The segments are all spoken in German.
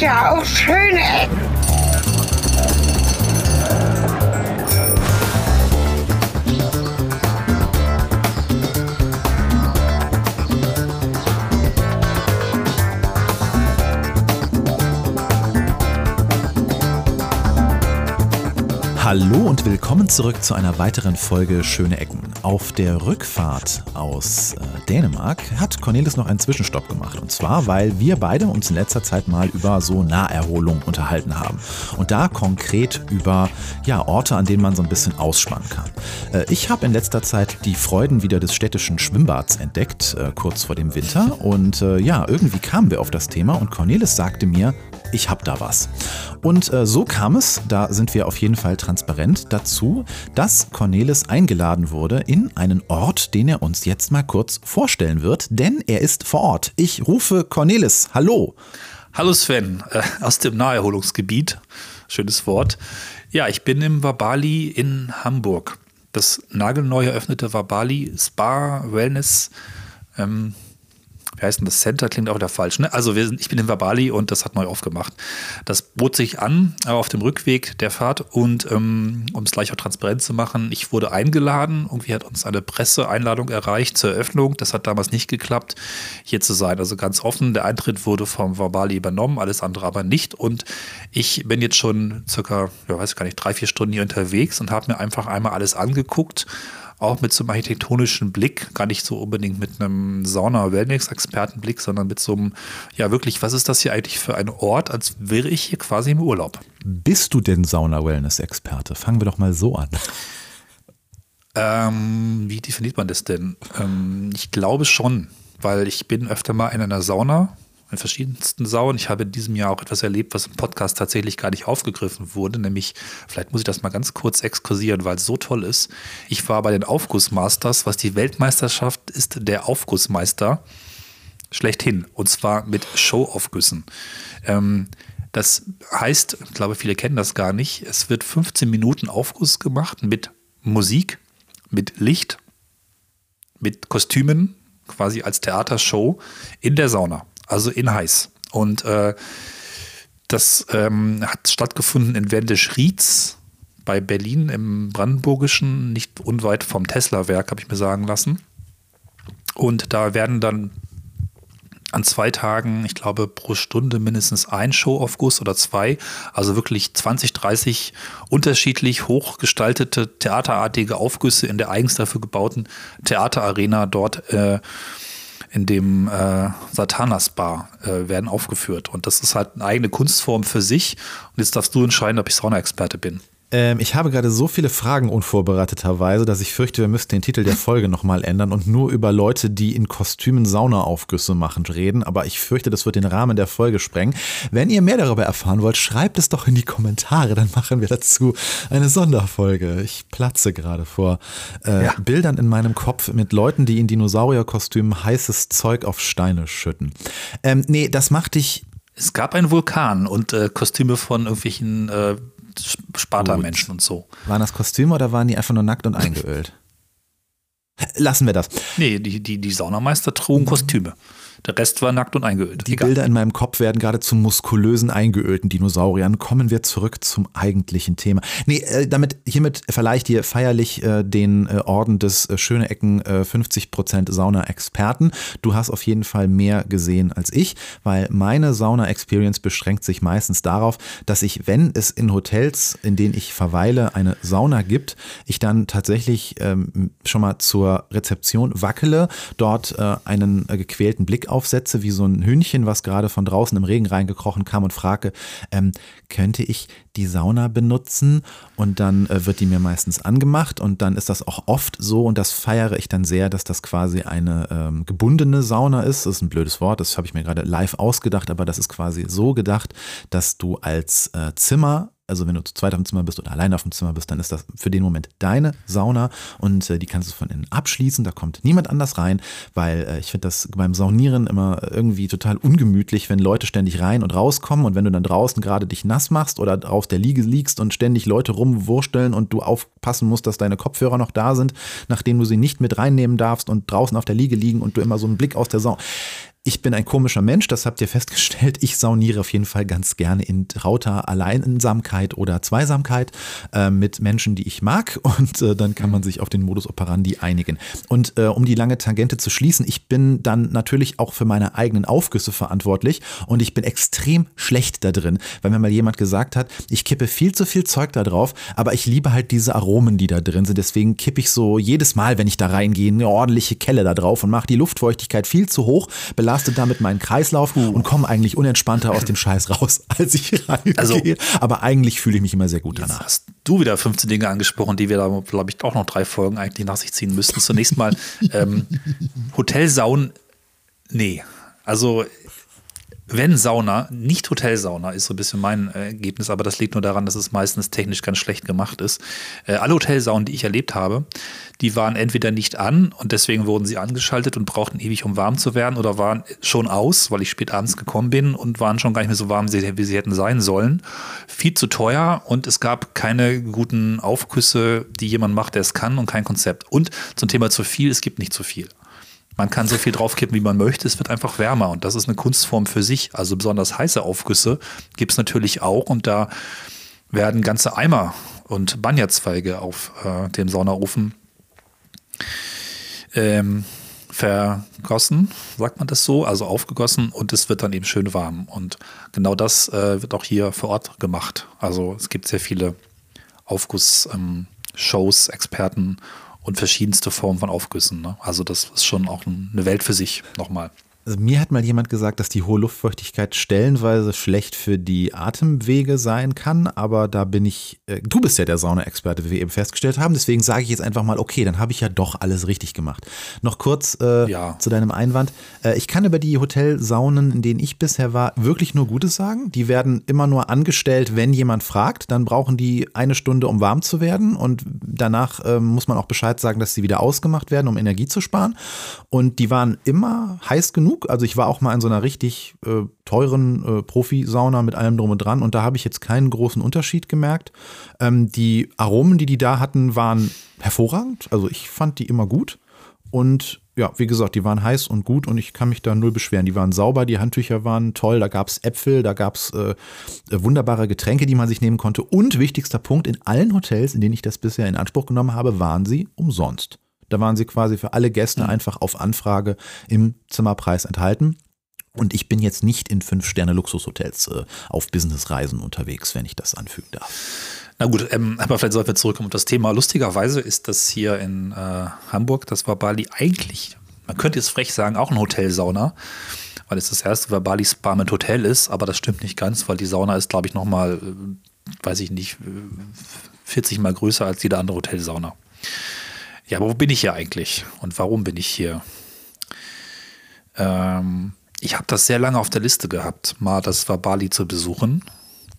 ja auch schöne Ecken. Hallo und willkommen zurück zu einer weiteren Folge Schöne Ecken. Auf der Rückfahrt aus äh, Dänemark hat Cornelis noch einen Zwischenstopp gemacht. Und zwar, weil wir beide uns in letzter Zeit mal über so Naherholung unterhalten haben. Und da konkret über ja, Orte, an denen man so ein bisschen ausspannen kann. Äh, ich habe in letzter Zeit die Freuden wieder des städtischen Schwimmbads entdeckt, äh, kurz vor dem Winter. Und äh, ja, irgendwie kamen wir auf das Thema und Cornelis sagte mir, ich habe da was. Und äh, so kam es, da sind wir auf jeden Fall transparent dazu, dass Cornelis eingeladen wurde in einen Ort, den er uns jetzt mal kurz vorstellen wird, denn er ist vor Ort. Ich rufe Cornelis, hallo. Hallo Sven, äh, aus dem Naherholungsgebiet. Schönes Wort. Ja, ich bin im Wabali in Hamburg. Das nagelneu eröffnete Wabali Spa Wellness ähm, wie heißt denn das Center? Klingt auch wieder falsch. Ne? Also wir sind, ich bin in Verbali und das hat neu aufgemacht. Das bot sich an auf dem Rückweg der Fahrt und ähm, um es gleich auch transparent zu machen, ich wurde eingeladen. Irgendwie hat uns eine Presseeinladung erreicht zur Eröffnung. Das hat damals nicht geklappt, hier zu sein. Also ganz offen, der Eintritt wurde vom Verbali übernommen, alles andere aber nicht. Und ich bin jetzt schon circa, ja, weiß ich gar nicht, drei, vier Stunden hier unterwegs und habe mir einfach einmal alles angeguckt auch mit so einem architektonischen Blick, gar nicht so unbedingt mit einem Sauna-Wellness-Expertenblick, sondern mit so einem, ja wirklich, was ist das hier eigentlich für ein Ort, als wäre ich hier quasi im Urlaub. Bist du denn Sauna-Wellness-Experte? Fangen wir doch mal so an. Ähm, wie definiert man das denn? Ähm, ich glaube schon, weil ich bin öfter mal in einer Sauna in verschiedensten Saunen. Ich habe in diesem Jahr auch etwas erlebt, was im Podcast tatsächlich gar nicht aufgegriffen wurde, nämlich, vielleicht muss ich das mal ganz kurz exkursieren, weil es so toll ist. Ich war bei den Aufgussmasters, was die Weltmeisterschaft ist, der Aufgussmeister schlechthin, und zwar mit Showaufgüssen. Ähm, das heißt, ich glaube, viele kennen das gar nicht, es wird 15 Minuten Aufguss gemacht mit Musik, mit Licht, mit Kostümen, quasi als Theatershow in der Sauna also in heiß. Und äh, das ähm, hat stattgefunden in Wendisch-Rietz bei Berlin im Brandenburgischen, nicht unweit vom Tesla-Werk, habe ich mir sagen lassen. Und da werden dann an zwei Tagen, ich glaube, pro Stunde mindestens ein Show-Aufguss oder zwei. Also wirklich 20, 30 unterschiedlich hochgestaltete theaterartige Aufgüsse in der eigens dafür gebauten Theaterarena dort äh, in dem äh, Satana-Spa äh, werden aufgeführt. Und das ist halt eine eigene Kunstform für sich. Und jetzt darfst du entscheiden, ob ich Sauna-Experte bin. Ähm, ich habe gerade so viele Fragen unvorbereiteterweise, dass ich fürchte, wir müssten den Titel der Folge nochmal ändern und nur über Leute, die in Kostümen Saunaaufgüsse machen, reden. Aber ich fürchte, das wird den Rahmen der Folge sprengen. Wenn ihr mehr darüber erfahren wollt, schreibt es doch in die Kommentare, dann machen wir dazu eine Sonderfolge. Ich platze gerade vor äh, ja. Bildern in meinem Kopf mit Leuten, die in Dinosaurierkostümen heißes Zeug auf Steine schütten. Ähm, nee, das macht dich es gab einen Vulkan und äh, Kostüme von irgendwelchen äh, Sparta-Menschen und so. Waren das Kostüme oder waren die einfach nur nackt und eingeölt? Lassen wir das. Nee, die, die, die Saunameister trugen Kostüme. Der Rest war nackt und eingeölt. Die Egal. Bilder in meinem Kopf werden gerade zu muskulösen, eingeölten Dinosauriern. Kommen wir zurück zum eigentlichen Thema. Nee, äh, damit, hiermit verleihe ich dir feierlich äh, den äh, Orden des äh, Schöne Ecken äh, 50% Sauna-Experten. Du hast auf jeden Fall mehr gesehen als ich, weil meine Sauna-Experience beschränkt sich meistens darauf, dass ich, wenn es in Hotels, in denen ich verweile, eine Sauna gibt, ich dann tatsächlich ähm, schon mal zur Rezeption wackele, dort äh, einen äh, gequälten Blick aufsetze, wie so ein Hühnchen, was gerade von draußen im Regen reingekrochen kam und frage, ähm, könnte ich die Sauna benutzen? Und dann äh, wird die mir meistens angemacht und dann ist das auch oft so und das feiere ich dann sehr, dass das quasi eine ähm, gebundene Sauna ist. Das ist ein blödes Wort, das habe ich mir gerade live ausgedacht, aber das ist quasi so gedacht, dass du als äh, Zimmer also wenn du zu zweit auf dem Zimmer bist oder alleine auf dem Zimmer bist, dann ist das für den Moment deine Sauna und äh, die kannst du von innen abschließen. Da kommt niemand anders rein, weil äh, ich finde das beim Saunieren immer irgendwie total ungemütlich, wenn Leute ständig rein und rauskommen und wenn du dann draußen gerade dich nass machst oder auf der Liege liegst und ständig Leute rumwursteln und du aufpassen musst, dass deine Kopfhörer noch da sind, nachdem du sie nicht mit reinnehmen darfst und draußen auf der Liege liegen und du immer so einen Blick aus der Sauna ich bin ein komischer Mensch, das habt ihr festgestellt. Ich sauniere auf jeden Fall ganz gerne in trauter Alleinsamkeit oder Zweisamkeit äh, mit Menschen, die ich mag. Und äh, dann kann man sich auf den Modus operandi einigen. Und äh, um die lange Tangente zu schließen, ich bin dann natürlich auch für meine eigenen Aufgüsse verantwortlich und ich bin extrem schlecht da drin, weil mir mal jemand gesagt hat, ich kippe viel zu viel Zeug da drauf, aber ich liebe halt diese Aromen, die da drin sind. Deswegen kippe ich so jedes Mal, wenn ich da reingehe, eine ordentliche Kelle da drauf und mache die Luftfeuchtigkeit viel zu hoch, belastet damit meinen Kreislauf uh. und komme eigentlich unentspannter aus dem Scheiß raus, als ich reingehe. Also, Aber eigentlich fühle ich mich immer sehr gut danach. Hast du wieder 15 Dinge angesprochen, die wir da, glaube ich, auch noch drei Folgen eigentlich nach sich ziehen müssten. Zunächst mal ähm, Hotelsauen, nee. Also wenn Sauna, nicht Hotelsauna, ist so ein bisschen mein äh, Ergebnis, aber das liegt nur daran, dass es meistens technisch ganz schlecht gemacht ist. Äh, alle Hotelsaunen, die ich erlebt habe, die waren entweder nicht an und deswegen wurden sie angeschaltet und brauchten ewig, um warm zu werden, oder waren schon aus, weil ich spät abends gekommen bin und waren schon gar nicht mehr so warm, wie sie hätten sein sollen. Viel zu teuer und es gab keine guten Aufküsse, die jemand macht, der es kann und kein Konzept. Und zum Thema zu viel, es gibt nicht zu viel. Man kann so viel draufkippen, wie man möchte. Es wird einfach wärmer und das ist eine Kunstform für sich. Also besonders heiße Aufgüsse gibt es natürlich auch und da werden ganze Eimer und Banjazweige auf äh, dem Saunaofen ähm, vergossen, sagt man das so, also aufgegossen und es wird dann eben schön warm. Und genau das äh, wird auch hier vor Ort gemacht. Also es gibt sehr viele Aufguss-Shows, ähm, Experten und verschiedenste Formen von Aufgüssen. Ne? Also das ist schon auch eine Welt für sich nochmal. Also mir hat mal jemand gesagt, dass die hohe Luftfeuchtigkeit stellenweise schlecht für die Atemwege sein kann, aber da bin ich, äh, du bist ja der Sauna-Experte, wie wir eben festgestellt haben, deswegen sage ich jetzt einfach mal, okay, dann habe ich ja doch alles richtig gemacht. Noch kurz äh, ja. zu deinem Einwand. Äh, ich kann über die Hotelsaunen, in denen ich bisher war, wirklich nur Gutes sagen. Die werden immer nur angestellt, wenn jemand fragt, dann brauchen die eine Stunde, um warm zu werden und danach äh, muss man auch Bescheid sagen, dass sie wieder ausgemacht werden, um Energie zu sparen. Und die waren immer heiß genug genug. Also ich war auch mal in so einer richtig äh, teuren äh, Profi-Sauna mit allem drum und dran und da habe ich jetzt keinen großen Unterschied gemerkt. Ähm, die Aromen, die die da hatten, waren hervorragend. Also ich fand die immer gut. Und ja, wie gesagt, die waren heiß und gut und ich kann mich da null beschweren. Die waren sauber, die Handtücher waren toll, da gab es Äpfel, da gab es äh, wunderbare Getränke, die man sich nehmen konnte. Und wichtigster Punkt, in allen Hotels, in denen ich das bisher in Anspruch genommen habe, waren sie umsonst. Da waren sie quasi für alle Gäste mhm. einfach auf Anfrage im Zimmerpreis enthalten. Und ich bin jetzt nicht in Fünf-Sterne-Luxushotels äh, auf Businessreisen unterwegs, wenn ich das anfügen darf. Na gut, ähm, aber vielleicht sollten wir zurückkommen auf das Thema. Lustigerweise ist das hier in äh, Hamburg, das war Bali eigentlich, man könnte jetzt frech sagen, auch ein Hotelsauna, weil es das erste war Bali Spa mit Hotel ist, aber das stimmt nicht ganz, weil die Sauna ist, glaube ich, nochmal, äh, weiß ich nicht, 40 mal größer als jede andere Hotelsauna. Ja, aber wo bin ich hier eigentlich und warum bin ich hier? Ähm, ich habe das sehr lange auf der Liste gehabt, mal das war Bali zu besuchen.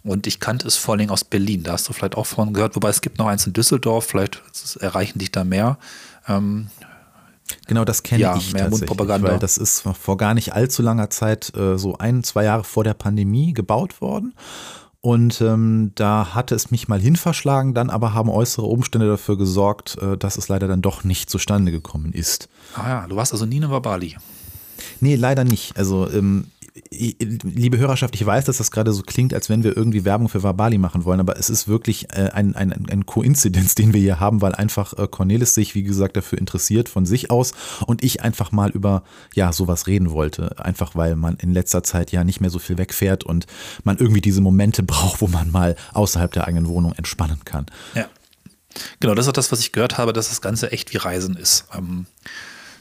Und ich kannte es vor allem aus Berlin. Da hast du vielleicht auch von gehört, wobei es gibt noch eins in Düsseldorf, vielleicht erreichen dich da mehr. Ähm, Genau, das kenne ja, ich mehr Mundpropaganda. weil das ist vor gar nicht allzu langer Zeit, äh, so ein, zwei Jahre vor der Pandemie gebaut worden. Und ähm, da hatte es mich mal hinverschlagen, dann aber haben äußere Umstände dafür gesorgt, äh, dass es leider dann doch nicht zustande gekommen ist. Ah ja, du warst also nie in Bali. Nee, leider nicht. Also ähm, liebe Hörerschaft, ich weiß, dass das gerade so klingt, als wenn wir irgendwie Werbung für Wabali machen wollen, aber es ist wirklich äh, ein, ein, ein Koinzidenz, den wir hier haben, weil einfach äh, Cornelis sich, wie gesagt, dafür interessiert von sich aus und ich einfach mal über ja sowas reden wollte. Einfach weil man in letzter Zeit ja nicht mehr so viel wegfährt und man irgendwie diese Momente braucht, wo man mal außerhalb der eigenen Wohnung entspannen kann. Ja. Genau, das ist auch das, was ich gehört habe, dass das Ganze echt wie Reisen ist. Ähm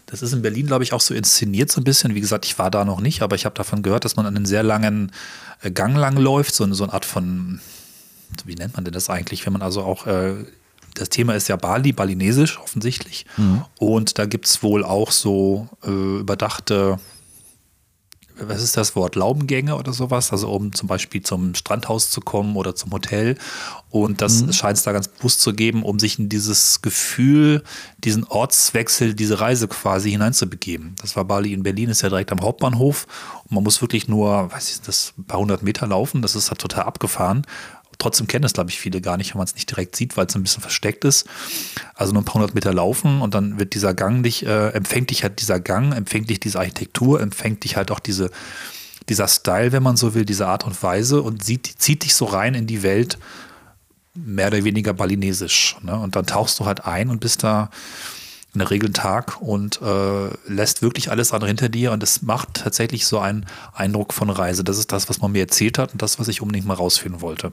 das ist in Berlin, glaube ich, auch so inszeniert so ein bisschen. Wie gesagt, ich war da noch nicht, aber ich habe davon gehört, dass man einen sehr langen äh, Gang lang läuft, so, so eine Art von, wie nennt man denn das eigentlich, wenn man also auch, äh, das Thema ist ja Bali, balinesisch offensichtlich. Mhm. Und da gibt es wohl auch so äh, überdachte was ist das Wort, Laubengänge oder sowas, also um zum Beispiel zum Strandhaus zu kommen oder zum Hotel. Und das mhm. scheint es da ganz bewusst zu geben, um sich in dieses Gefühl, diesen Ortswechsel, diese Reise quasi hineinzubegeben. Das war Bali in Berlin, ist ja direkt am Hauptbahnhof und man muss wirklich nur, weiß ich, das ein paar hundert Meter laufen, das ist halt total abgefahren Trotzdem kennen es, glaube ich, viele gar nicht, wenn man es nicht direkt sieht, weil es ein bisschen versteckt ist. Also nur ein paar hundert Meter laufen und dann wird dieser Gang dich, äh, empfängt dich halt dieser Gang, empfängt dich diese Architektur, empfängt dich halt auch diese, dieser Style, wenn man so will, diese Art und Weise und sieht, zieht dich so rein in die Welt, mehr oder weniger balinesisch. Ne? Und dann tauchst du halt ein und bist da in der Regel einen Tag und äh, lässt wirklich alles andere hinter dir und es macht tatsächlich so einen Eindruck von Reise. Das ist das, was man mir erzählt hat und das, was ich unbedingt mal rausfinden wollte.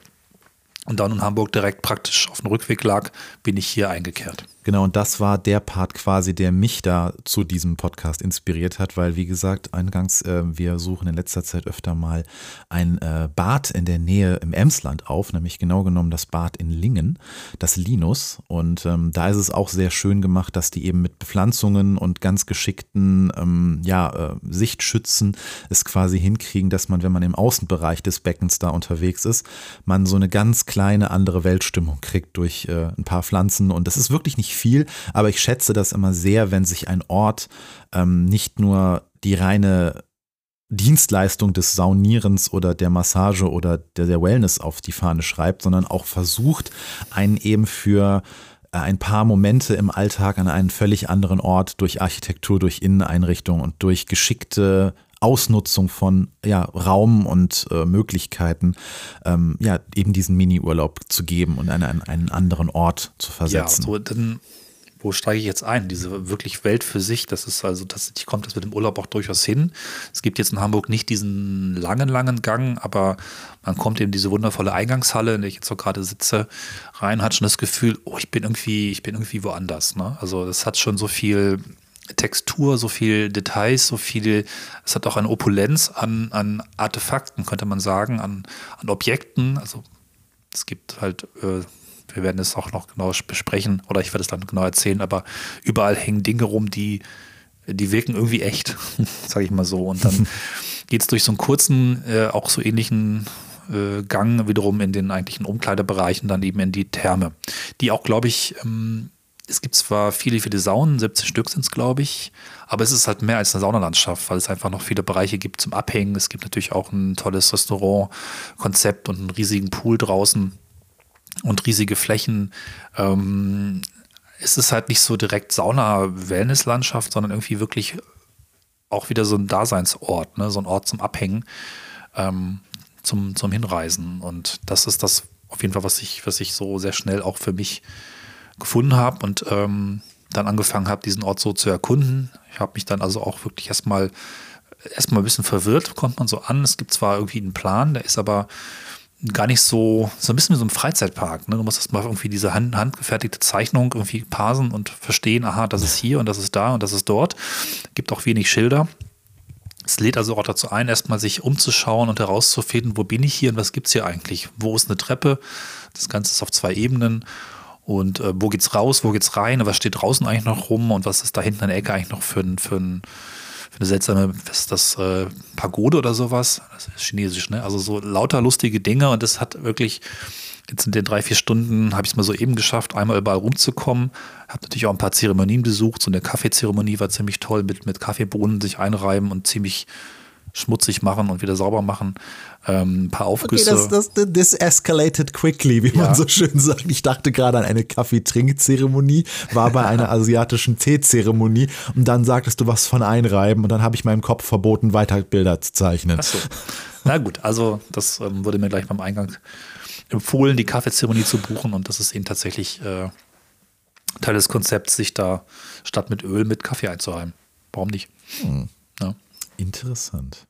Und dann in Hamburg direkt praktisch auf dem Rückweg lag, bin ich hier eingekehrt. Genau, und das war der Part quasi, der mich da zu diesem Podcast inspiriert hat, weil, wie gesagt, eingangs, äh, wir suchen in letzter Zeit öfter mal ein äh, Bad in der Nähe im Emsland auf, nämlich genau genommen das Bad in Lingen, das Linus. Und ähm, da ist es auch sehr schön gemacht, dass die eben mit Bepflanzungen und ganz geschickten ähm, ja, äh, Sichtschützen es quasi hinkriegen, dass man, wenn man im Außenbereich des Beckens da unterwegs ist, man so eine ganz kleine andere Weltstimmung kriegt durch äh, ein paar Pflanzen. Und das ist wirklich nicht viel, aber ich schätze das immer sehr, wenn sich ein Ort ähm, nicht nur die reine Dienstleistung des Saunierens oder der Massage oder der, der Wellness auf die Fahne schreibt, sondern auch versucht, einen eben für äh, ein paar Momente im Alltag an einen völlig anderen Ort durch Architektur, durch Inneneinrichtung und durch geschickte Ausnutzung von ja, Raum und äh, Möglichkeiten, ähm, ja, eben diesen Mini-Urlaub zu geben und einen, einen anderen Ort zu versetzen. Ja, so dann, wo steige ich jetzt ein? Diese wirklich Welt für sich, das ist also, tatsächlich kommt das mit dem Urlaub auch durchaus hin. Es gibt jetzt in Hamburg nicht diesen langen, langen Gang, aber man kommt eben diese wundervolle Eingangshalle, in der ich jetzt so gerade sitze, rein, hat schon das Gefühl, oh, ich bin irgendwie, ich bin irgendwie woanders. Ne? Also das hat schon so viel Textur, so viel Details, so viel, es hat auch eine Opulenz an, an Artefakten, könnte man sagen, an, an Objekten. Also es gibt halt, äh, wir werden es auch noch genau besprechen oder ich werde es dann genau erzählen, aber überall hängen Dinge rum, die, die wirken irgendwie echt, sage ich mal so. Und dann geht es durch so einen kurzen, äh, auch so ähnlichen äh, Gang wiederum in den eigentlichen Umkleidebereichen, dann eben in die Therme, die auch, glaube ich, ähm, es gibt zwar viele, viele Saunen, 70 Stück sind es, glaube ich, aber es ist halt mehr als eine Saunalandschaft, weil es einfach noch viele Bereiche gibt zum Abhängen. Es gibt natürlich auch ein tolles Restaurantkonzept und einen riesigen Pool draußen und riesige Flächen. Ähm, es ist halt nicht so direkt Sauna-Wellness-Landschaft, sondern irgendwie wirklich auch wieder so ein Daseinsort, ne? so ein Ort zum Abhängen, ähm, zum, zum Hinreisen. Und das ist das auf jeden Fall, was ich, was ich so sehr schnell auch für mich gefunden habe und ähm, dann angefangen habe, diesen Ort so zu erkunden. Ich habe mich dann also auch wirklich erstmal erstmal ein bisschen verwirrt, kommt man so an. Es gibt zwar irgendwie einen Plan, der ist aber gar nicht so, so ein bisschen wie so ein Freizeitpark. Ne? Du musst erstmal irgendwie diese hand, handgefertigte Zeichnung irgendwie parsen und verstehen, aha, das ist hier und das ist da und das ist dort. Gibt auch wenig Schilder. Es lädt also auch dazu ein, erstmal sich umzuschauen und herauszufinden, wo bin ich hier und was gibt es hier eigentlich? Wo ist eine Treppe? Das Ganze ist auf zwei Ebenen und äh, wo geht's raus, wo geht's rein, was steht draußen eigentlich noch rum und was ist da hinten in der Ecke eigentlich noch für, für, ein, für eine seltsame, was ist das, äh, Pagode oder sowas? Das ist chinesisch, ne? Also so lauter lustige Dinge und das hat wirklich, jetzt in den drei, vier Stunden habe ich es mal so eben geschafft, einmal überall rumzukommen. Habe natürlich auch ein paar Zeremonien besucht. So eine Kaffeezeremonie war ziemlich toll mit, mit Kaffeebohnen sich einreiben und ziemlich schmutzig machen und wieder sauber machen. Ähm, ein paar Aufgüsse. Okay, das, das, this escalated quickly, wie ja. man so schön sagt. Ich dachte gerade an eine Kaffeetrinkzeremonie, war bei einer asiatischen Teezeremonie und dann sagtest du was von Einreiben und dann habe ich meinem Kopf verboten, weiter Bilder zu zeichnen. Ach so. Na gut, also das ähm, wurde mir gleich beim Eingang empfohlen, die Kaffeezeremonie zu buchen und das ist eben tatsächlich äh, Teil des Konzepts, sich da statt mit Öl mit Kaffee einzureiben. Warum nicht? Hm. Ja. Interessant.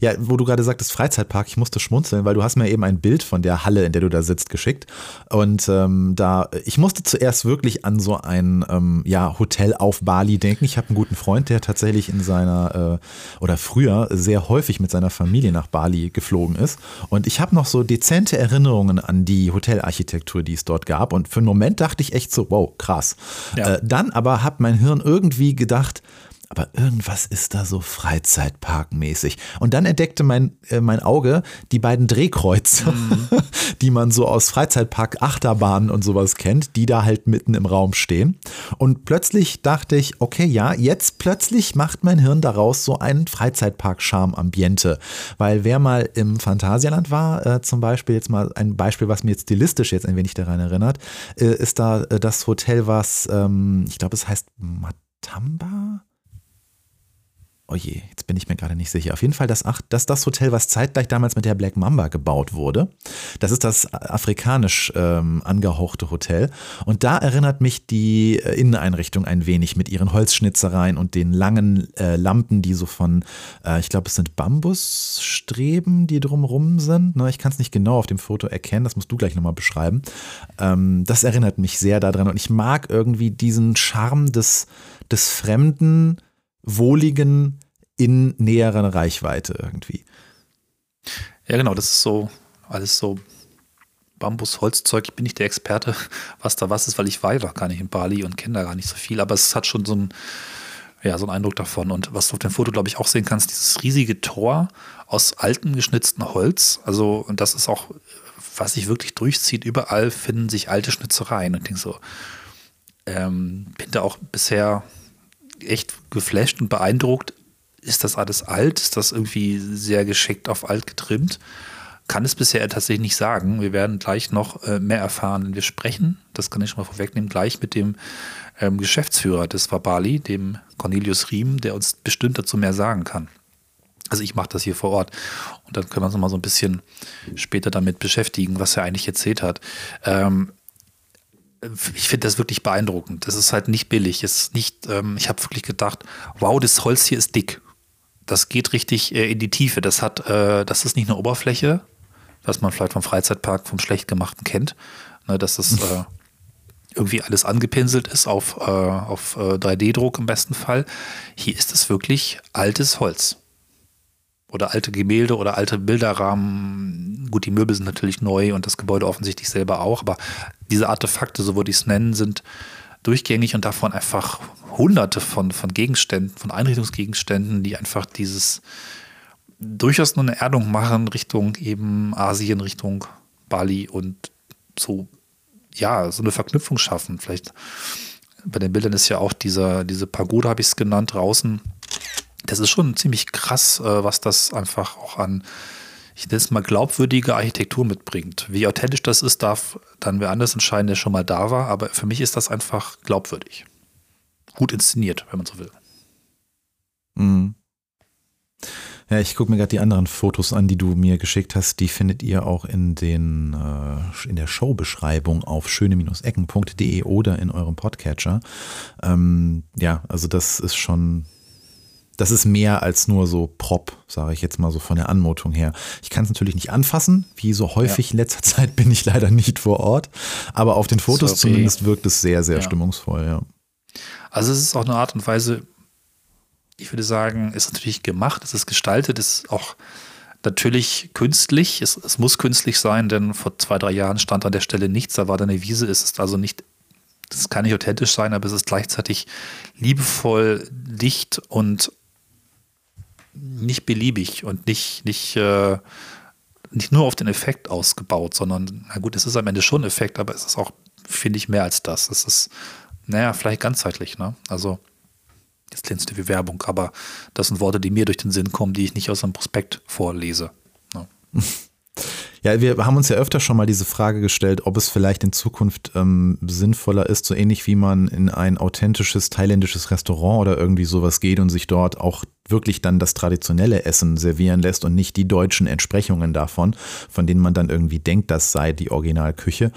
Ja, wo du gerade sagtest, Freizeitpark, ich musste schmunzeln, weil du hast mir eben ein Bild von der Halle, in der du da sitzt, geschickt. Und ähm, da, ich musste zuerst wirklich an so ein ähm, ja, Hotel auf Bali denken. Ich habe einen guten Freund, der tatsächlich in seiner äh, oder früher sehr häufig mit seiner Familie nach Bali geflogen ist. Und ich habe noch so dezente Erinnerungen an die Hotelarchitektur, die es dort gab. Und für einen Moment dachte ich echt so, wow, krass. Ja. Äh, dann aber hat mein Hirn irgendwie gedacht, aber irgendwas ist da so Freizeitparkmäßig. Und dann entdeckte mein, äh, mein Auge die beiden Drehkreuze, mhm. die man so aus Freizeitpark Achterbahnen und sowas kennt, die da halt mitten im Raum stehen. Und plötzlich dachte ich, okay, ja, jetzt plötzlich macht mein Hirn daraus so einen Freizeitpark-Charme-Ambiente. Weil wer mal im Phantasialand war, äh, zum Beispiel, jetzt mal ein Beispiel, was mir jetzt stilistisch jetzt ein wenig daran erinnert, äh, ist da äh, das Hotel, was, ähm, ich glaube, es heißt Matamba? Oh je, jetzt bin ich mir gerade nicht sicher. Auf jeden Fall das, das, das Hotel, was zeitgleich damals mit der Black Mamba gebaut wurde. Das ist das afrikanisch ähm, angehauchte Hotel. Und da erinnert mich die äh, Inneneinrichtung ein wenig mit ihren Holzschnitzereien und den langen äh, Lampen, die so von, äh, ich glaube, es sind Bambusstreben, die drumrum sind. Ne, ich kann es nicht genau auf dem Foto erkennen, das musst du gleich nochmal beschreiben. Ähm, das erinnert mich sehr daran. Und ich mag irgendwie diesen Charme des, des Fremden wohligen in näheren Reichweite irgendwie. Ja, genau, das ist so alles so Bambus, Holzzeug. Ich bin nicht der Experte, was da was ist, weil ich war ja gar nicht in Bali und kenne da gar nicht so viel, aber es hat schon so ein ja, so einen Eindruck davon. Und was du auf dem Foto, glaube ich, auch sehen kannst, dieses riesige Tor aus altem geschnitzten Holz. Also, und das ist auch, was sich wirklich durchzieht, überall finden sich alte Schnitzereien. Und denke so, ähm, bin da auch bisher echt geflasht und beeindruckt. Ist das alles alt? Ist das irgendwie sehr geschickt auf alt getrimmt? Kann es bisher tatsächlich nicht sagen. Wir werden gleich noch äh, mehr erfahren, wir sprechen. Das kann ich schon mal vorwegnehmen. Gleich mit dem ähm, Geschäftsführer des Wabali, dem Cornelius Riem, der uns bestimmt dazu mehr sagen kann. Also ich mache das hier vor Ort und dann können wir uns noch mal so ein bisschen später damit beschäftigen, was er eigentlich erzählt hat. Ähm, ich finde das wirklich beeindruckend. Das ist halt nicht billig. Es ist nicht, ähm, ich habe wirklich gedacht, wow, das Holz hier ist dick. Das geht richtig äh, in die Tiefe. Das hat, äh, das ist nicht eine Oberfläche, was man vielleicht vom Freizeitpark, vom schlecht gemachten kennt. Ne, dass das äh, irgendwie alles angepinselt ist auf, äh, auf 3D-Druck äh, im besten Fall. Hier ist es wirklich altes Holz oder alte Gemälde oder alte Bilderrahmen. Gut, die Möbel sind natürlich neu und das Gebäude offensichtlich selber auch, aber diese Artefakte, so würde ich es nennen, sind durchgängig und davon einfach hunderte von, von Gegenständen, von Einrichtungsgegenständen, die einfach dieses durchaus nur eine Erdung machen Richtung eben Asien, Richtung Bali und so, ja, so eine Verknüpfung schaffen. Vielleicht bei den Bildern ist ja auch dieser, diese Pagode, habe ich es genannt, draußen das ist schon ziemlich krass, äh, was das einfach auch an, ich nenne es mal, glaubwürdige Architektur mitbringt. Wie authentisch das ist, darf dann wer anders entscheiden, der schon mal da war. Aber für mich ist das einfach glaubwürdig. Gut inszeniert, wenn man so will. Mhm. Ja, ich gucke mir gerade die anderen Fotos an, die du mir geschickt hast. Die findet ihr auch in, den, äh, in der Showbeschreibung auf schöne-ecken.de oder in eurem Podcatcher. Ähm, ja, also das ist schon das ist mehr als nur so Prop, sage ich jetzt mal so von der Anmutung her. Ich kann es natürlich nicht anfassen, wie so häufig ja. in letzter Zeit bin ich leider nicht vor Ort, aber auf den Fotos okay. zumindest wirkt es sehr, sehr ja. stimmungsvoll, ja. Also es ist auch eine Art und Weise, ich würde sagen, ist natürlich gemacht, es ist gestaltet, es ist auch natürlich künstlich, es, es muss künstlich sein, denn vor zwei, drei Jahren stand an der Stelle nichts, da war da eine Wiese, es ist also nicht das kann nicht authentisch sein, aber es ist gleichzeitig liebevoll, dicht und nicht beliebig und nicht, nicht, äh, nicht nur auf den Effekt ausgebaut, sondern, na gut, es ist am Ende schon Effekt, aber es ist auch, finde ich, mehr als das. Es ist, naja, vielleicht ganzheitlich, ne? Also, jetzt klingt es wie Werbung, aber das sind Worte, die mir durch den Sinn kommen, die ich nicht aus einem Prospekt vorlese. Ne? Ja, wir haben uns ja öfter schon mal diese Frage gestellt, ob es vielleicht in Zukunft ähm, sinnvoller ist, so ähnlich wie man in ein authentisches thailändisches Restaurant oder irgendwie sowas geht und sich dort auch wirklich dann das traditionelle Essen servieren lässt und nicht die deutschen Entsprechungen davon, von denen man dann irgendwie denkt, das sei die Originalküche,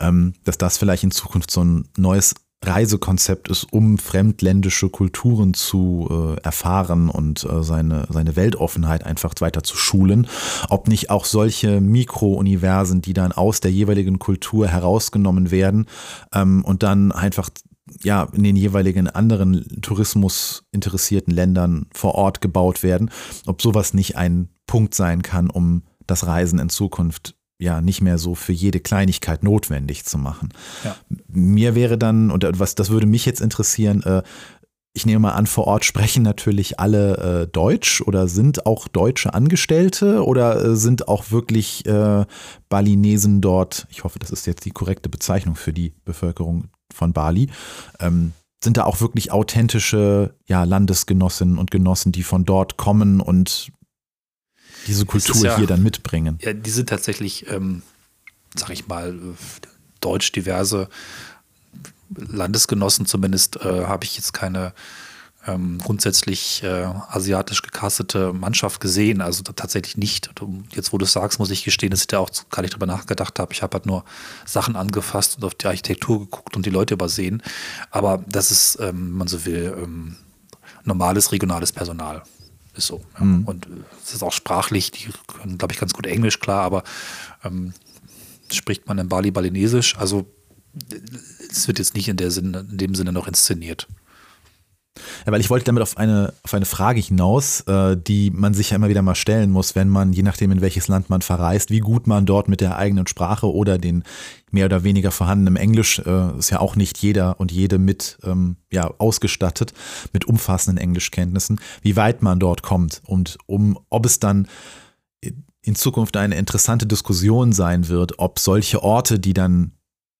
ähm, dass das vielleicht in Zukunft so ein neues Reisekonzept ist, um fremdländische Kulturen zu äh, erfahren und äh, seine, seine Weltoffenheit einfach weiter zu schulen. Ob nicht auch solche Mikrouniversen, die dann aus der jeweiligen Kultur herausgenommen werden ähm, und dann einfach ja, in den jeweiligen anderen Tourismus interessierten Ländern vor Ort gebaut werden, ob sowas nicht ein Punkt sein kann, um das Reisen in Zukunft ja nicht mehr so für jede Kleinigkeit notwendig zu machen. Ja. Mir wäre dann, und was das würde mich jetzt interessieren, äh, ich nehme mal an, vor Ort sprechen natürlich alle äh, Deutsch oder sind auch deutsche Angestellte oder äh, sind auch wirklich äh, Balinesen dort, ich hoffe, das ist jetzt die korrekte Bezeichnung für die Bevölkerung von Bali, ähm, sind da auch wirklich authentische ja, Landesgenossinnen und Genossen, die von dort kommen und diese Kultur ja, hier dann mitbringen? Ja, die sind tatsächlich, ähm, sag ich mal, deutsch diverse Landesgenossen zumindest äh, habe ich jetzt keine ähm, grundsätzlich äh, asiatisch gecastete Mannschaft gesehen. Also tatsächlich nicht. Jetzt, wo du sagst, muss ich gestehen, dass ich da auch gar nicht drüber nachgedacht habe. Ich habe halt nur Sachen angefasst und auf die Architektur geguckt und die Leute übersehen. Aber das ist, ähm, wenn man so will, ähm, normales regionales Personal. Ist so. Ja. Mhm. Und es ist auch sprachlich, die können, glaube ich, ganz gut Englisch, klar, aber ähm, spricht man in Bali Balinesisch. Also es wird jetzt nicht in, der Sinne, in dem Sinne noch inszeniert. Ja, weil ich wollte damit auf eine, auf eine Frage hinaus, äh, die man sich ja immer wieder mal stellen muss, wenn man, je nachdem in welches Land man verreist, wie gut man dort mit der eigenen Sprache oder den mehr oder weniger vorhandenen Englisch, äh, ist ja auch nicht jeder und jede mit ähm, ja, ausgestattet, mit umfassenden Englischkenntnissen, wie weit man dort kommt und um, ob es dann in Zukunft eine interessante Diskussion sein wird, ob solche Orte, die dann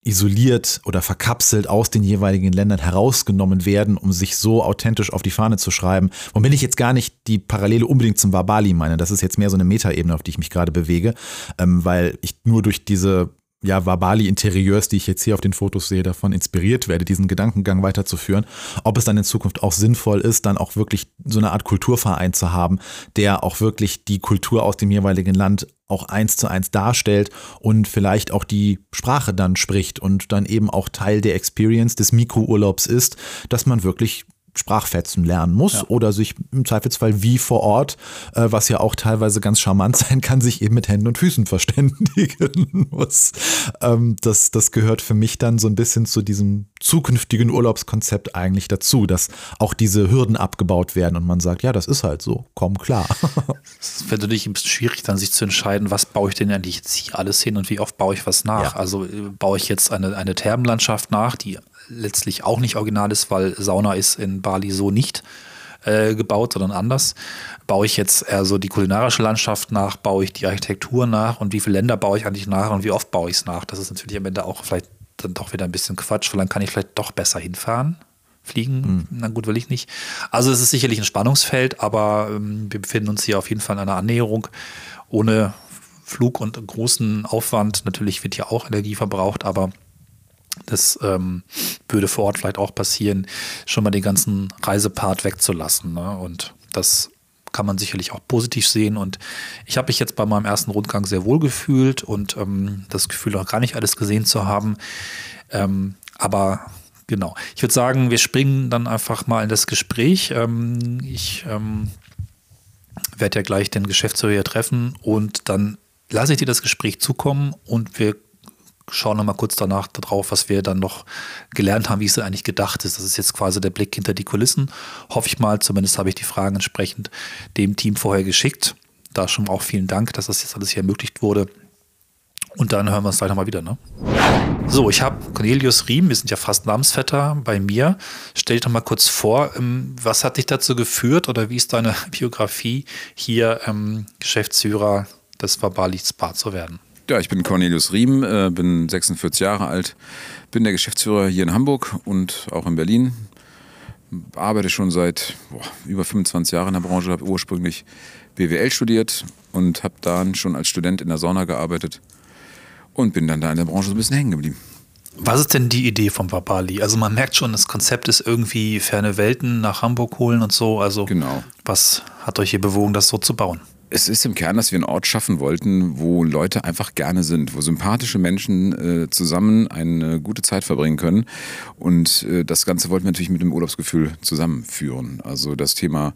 isoliert oder verkapselt aus den jeweiligen Ländern herausgenommen werden, um sich so authentisch auf die Fahne zu schreiben. Womit ich jetzt gar nicht die Parallele unbedingt zum Wabali meine. Das ist jetzt mehr so eine Metaebene, auf die ich mich gerade bewege, ähm, weil ich nur durch diese ja, Wabali-Interieurs, die ich jetzt hier auf den Fotos sehe, davon inspiriert werde, diesen Gedankengang weiterzuführen. Ob es dann in Zukunft auch sinnvoll ist, dann auch wirklich so eine Art Kulturverein zu haben, der auch wirklich die Kultur aus dem jeweiligen Land auch eins zu eins darstellt und vielleicht auch die Sprache dann spricht und dann eben auch Teil der Experience des Mikrourlaubs ist, dass man wirklich Sprachfetzen lernen muss ja. oder sich im Zweifelsfall wie vor Ort, äh, was ja auch teilweise ganz charmant sein kann, sich eben mit Händen und Füßen verständigen muss. Ähm, das, das gehört für mich dann so ein bisschen zu diesem zukünftigen Urlaubskonzept eigentlich dazu, dass auch diese Hürden abgebaut werden und man sagt, ja, das ist halt so, komm klar. Es wird natürlich ein bisschen schwierig, dann sich zu entscheiden, was baue ich denn eigentlich jetzt hier alles hin und wie oft baue ich was nach. Ja. Also äh, baue ich jetzt eine, eine Thermenlandschaft nach, die letztlich auch nicht original ist, weil Sauna ist in Bali so nicht äh, gebaut, sondern anders. Baue ich jetzt eher so die kulinarische Landschaft nach, baue ich die Architektur nach und wie viele Länder baue ich eigentlich nach und wie oft baue ich es nach? Das ist natürlich am Ende auch vielleicht dann doch wieder ein bisschen Quatsch, weil dann kann ich vielleicht doch besser hinfahren. Fliegen, mhm. na gut, will ich nicht. Also es ist sicherlich ein Spannungsfeld, aber ähm, wir befinden uns hier auf jeden Fall in einer Annäherung ohne Flug und großen Aufwand. Natürlich wird hier auch Energie verbraucht, aber das ähm, würde vor Ort vielleicht auch passieren, schon mal den ganzen Reisepart wegzulassen. Ne? Und das kann man sicherlich auch positiv sehen. Und ich habe mich jetzt bei meinem ersten Rundgang sehr wohl gefühlt und ähm, das Gefühl, auch gar nicht alles gesehen zu haben. Ähm, aber genau, ich würde sagen, wir springen dann einfach mal in das Gespräch. Ähm, ich ähm, werde ja gleich den Geschäftsführer treffen und dann lasse ich dir das Gespräch zukommen und wir schauen nochmal kurz danach darauf, was wir dann noch gelernt haben, wie es eigentlich gedacht ist. Das ist jetzt quasi der Blick hinter die Kulissen. Hoffe ich mal, zumindest habe ich die Fragen entsprechend dem Team vorher geschickt. Da schon auch vielen Dank, dass das jetzt alles hier ermöglicht wurde. Und dann hören wir uns gleich nochmal wieder. Ne? So, ich habe Cornelius Riem, wir sind ja fast Namensvetter bei mir. Stell dich doch mal kurz vor, ähm, was hat dich dazu geführt oder wie ist deine Biografie, hier ähm, Geschäftsführer des Verbali Spa zu werden? Ja, ich bin Cornelius Riem, äh, bin 46 Jahre alt, bin der Geschäftsführer hier in Hamburg und auch in Berlin. Arbeite schon seit boah, über 25 Jahren in der Branche, habe ursprünglich BWL studiert und habe dann schon als Student in der Sauna gearbeitet und bin dann da in der Branche so ein bisschen hängen geblieben. Was ist denn die Idee vom Babali? Also man merkt schon, das Konzept ist irgendwie ferne Welten nach Hamburg holen und so. Also genau. was hat euch hier bewogen, das so zu bauen? Es ist im Kern, dass wir einen Ort schaffen wollten, wo Leute einfach gerne sind, wo sympathische Menschen äh, zusammen eine gute Zeit verbringen können. Und äh, das Ganze wollten wir natürlich mit dem Urlaubsgefühl zusammenführen. Also das Thema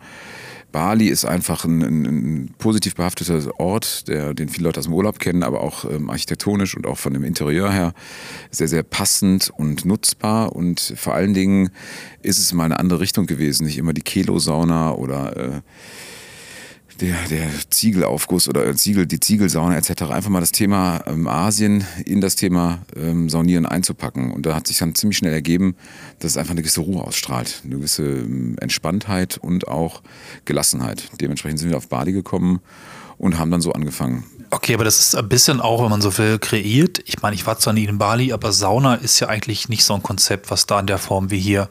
Bali ist einfach ein, ein, ein positiv behafteter Ort, der, den viele Leute aus dem Urlaub kennen, aber auch ähm, architektonisch und auch von dem Interieur her sehr, sehr passend und nutzbar. Und vor allen Dingen ist es mal eine andere Richtung gewesen, nicht immer die Kelo-Sauna oder äh, der, der Ziegelaufguss oder Ziegel, die Ziegelsauna etc. einfach mal das Thema ähm, Asien in das Thema ähm, Saunieren einzupacken. Und da hat sich dann ziemlich schnell ergeben, dass es einfach eine gewisse Ruhe ausstrahlt, eine gewisse ähm, Entspanntheit und auch Gelassenheit. Dementsprechend sind wir auf Bali gekommen und haben dann so angefangen. Okay, aber das ist ein bisschen auch, wenn man so will, kreiert. Ich meine, ich war zwar nie in Bali, aber Sauna ist ja eigentlich nicht so ein Konzept, was da in der Form wie hier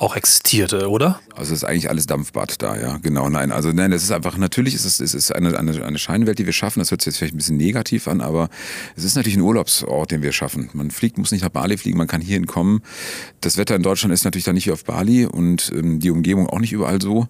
auch existierte, oder? Also ist eigentlich alles Dampfbad da, ja, genau. Nein, also nein, das ist einfach, natürlich ist es, es ist eine, eine, eine Scheinwelt, die wir schaffen. Das hört sich jetzt vielleicht ein bisschen negativ an, aber es ist natürlich ein Urlaubsort, den wir schaffen. Man fliegt, muss nicht nach Bali fliegen, man kann hierhin kommen. Das Wetter in Deutschland ist natürlich dann nicht wie auf Bali und ähm, die Umgebung auch nicht überall so.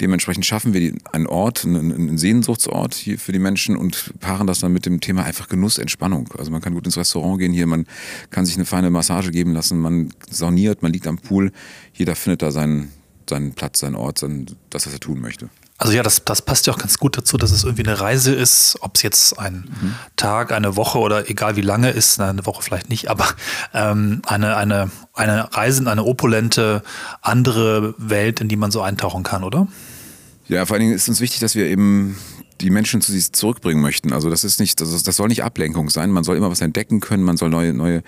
Dementsprechend schaffen wir einen Ort, einen, einen Sehnsuchtsort hier für die Menschen und paaren das dann mit dem Thema einfach Genuss, Entspannung. Also man kann gut ins Restaurant gehen hier, man kann sich eine feine Massage geben lassen, man sauniert, man liegt am Pool. Jeder findet da seinen, seinen Platz, seinen Ort, sein, das, was er tun möchte. Also ja, das, das passt ja auch ganz gut dazu, dass es irgendwie eine Reise ist, ob es jetzt ein mhm. Tag, eine Woche oder egal wie lange ist, eine Woche vielleicht nicht, aber ähm, eine, eine, eine Reise in eine opulente, andere Welt, in die man so eintauchen kann, oder? Ja, vor allen Dingen ist uns wichtig, dass wir eben die Menschen zu sich zurückbringen möchten. Also das ist nicht, das, das soll nicht Ablenkung sein. Man soll immer was entdecken können, man soll neue, neue,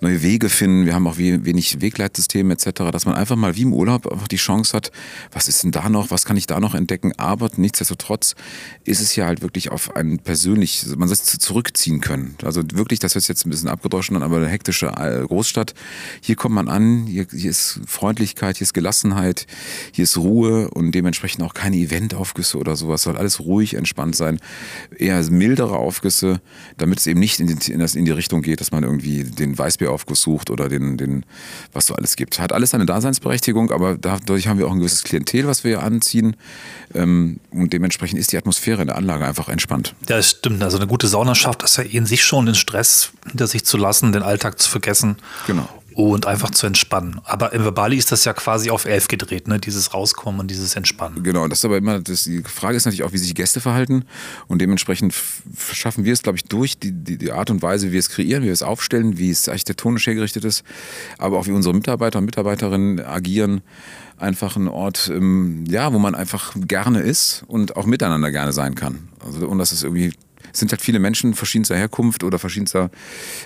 neue Wege finden. Wir haben auch wenig Wegleitsysteme etc., dass man einfach mal wie im Urlaub einfach die Chance hat, was ist denn da noch, was kann ich da noch entdecken? Aber nichtsdestotrotz ist es ja halt wirklich auf ein persönlich, man soll es zurückziehen können. Also wirklich, das ist jetzt ein bisschen abgedroschen, aber eine hektische äh, Großstadt. Hier kommt man an, hier, hier ist Freundlichkeit, hier ist Gelassenheit, hier ist Ruhe und dementsprechend auch keine Eventaufgüsse oder sowas. Soll alles ruhig, entspannt entspannt sein. Eher mildere Aufgüsse, damit es eben nicht in die, in, das, in die Richtung geht, dass man irgendwie den Weißbieraufguss sucht oder den, den, was so alles gibt. Hat alles seine Daseinsberechtigung, aber dadurch haben wir auch ein gewisses Klientel, was wir anziehen. Ähm, und dementsprechend ist die Atmosphäre in der Anlage einfach entspannt. Ja, das stimmt. Also eine gute Sauna schafft das ja in sich schon, den Stress hinter sich zu lassen, den Alltag zu vergessen. Genau und einfach zu entspannen. Aber im Bali ist das ja quasi auf elf gedreht, ne? dieses Rauskommen und dieses Entspannen. Genau, das ist aber immer, das, die Frage ist natürlich auch, wie sich Gäste verhalten und dementsprechend schaffen wir es, glaube ich, durch die, die, die, Art und Weise, wie wir es kreieren, wie wir es aufstellen, wie es architektonisch hergerichtet ist, aber auch wie unsere Mitarbeiter und Mitarbeiterinnen agieren, einfach ein Ort, ähm, ja, wo man einfach gerne ist und auch miteinander gerne sein kann. Also, und das ist irgendwie es sind halt viele Menschen verschiedenster Herkunft oder verschiedenster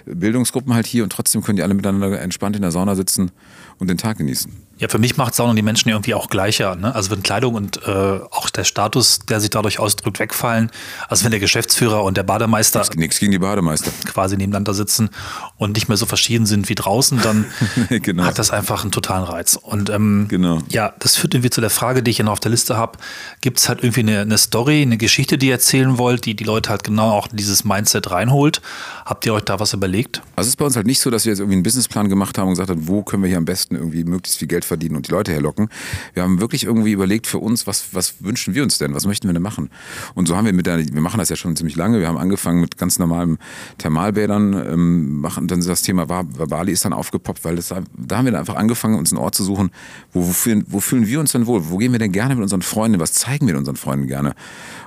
Bildungsgruppen halt hier und trotzdem können die alle miteinander entspannt in der Sauna sitzen und den Tag genießen. Ja, für mich macht Sauna die Menschen irgendwie auch gleicher. Ne? Also wenn Kleidung und äh, auch der Status, der sich dadurch ausdrückt, wegfallen. Also wenn der Geschäftsführer und der Bademeister nichts gegen die Bademeister quasi nebeneinander sitzen und nicht mehr so verschieden sind wie draußen, dann genau. hat das einfach einen totalen Reiz. Und ähm, genau. ja, das führt irgendwie zu der Frage, die ich hier noch auf der Liste habe. Gibt es halt irgendwie eine, eine Story, eine Geschichte, die ihr erzählen wollt, die die Leute halt genau auch in dieses Mindset reinholt? Habt ihr euch da was überlegt? Also es ist bei uns halt nicht so, dass wir jetzt irgendwie einen Businessplan gemacht haben und gesagt haben, wo können wir hier am besten irgendwie möglichst viel Geld verdienen und die Leute herlocken. Wir haben wirklich irgendwie überlegt für uns, was, was wünschen wir uns denn? Was möchten wir denn machen? Und so haben wir mit der, wir machen das ja schon ziemlich lange. Wir haben angefangen mit ganz normalen Thermalbädern, ähm, machen dann das Thema Bali ist dann aufgepoppt, weil das, da haben wir dann einfach angefangen, uns einen Ort zu suchen, wo, wo, fühlen, wo fühlen wir uns denn wohl? Wo gehen wir denn gerne mit unseren Freunden? Was zeigen wir unseren Freunden gerne?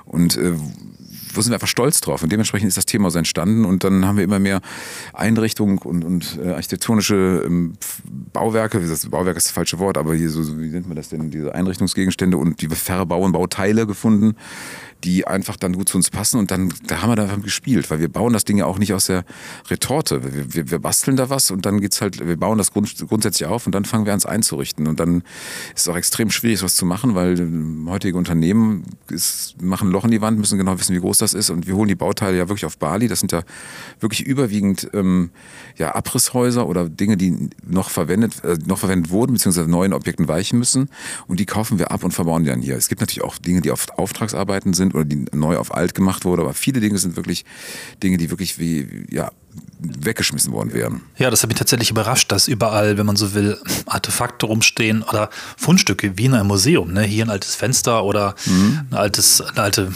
Und äh, wo sind wir einfach stolz drauf. Und dementsprechend ist das Thema so entstanden. Und dann haben wir immer mehr Einrichtungen und, und äh, architektonische ähm, Bauwerke, das Bauwerk ist das falsche Wort, aber hier so, wie nennt man das denn, diese Einrichtungsgegenstände und die Verbau- und Bauteile gefunden, die einfach dann gut zu uns passen und dann da haben wir da gespielt, weil wir bauen das Ding ja auch nicht aus der Retorte. Wir, wir, wir basteln da was und dann geht's halt, wir bauen das grund, grundsätzlich auf und dann fangen wir an es einzurichten und dann ist es auch extrem schwierig, sowas zu machen, weil heutige Unternehmen ist, machen ein Loch in die Wand, müssen genau wissen, wie groß das ist und wir holen die Bauteile ja wirklich auf Bali. Das sind ja wirklich überwiegend ähm, ja, Abrisshäuser oder Dinge, die noch verwendet, äh, noch verwendet wurden, beziehungsweise neuen Objekten weichen müssen und die kaufen wir ab und verbauen die dann hier. Es gibt natürlich auch Dinge, die auf Auftragsarbeiten sind oder die neu auf alt gemacht wurde. Aber viele Dinge sind wirklich Dinge, die wirklich wie, ja, weggeschmissen worden wären. Ja, das hat mich tatsächlich überrascht, dass überall, wenn man so will, Artefakte rumstehen oder Fundstücke wie in einem Museum. Ne? Hier ein altes Fenster oder mhm. ein altes, eine alte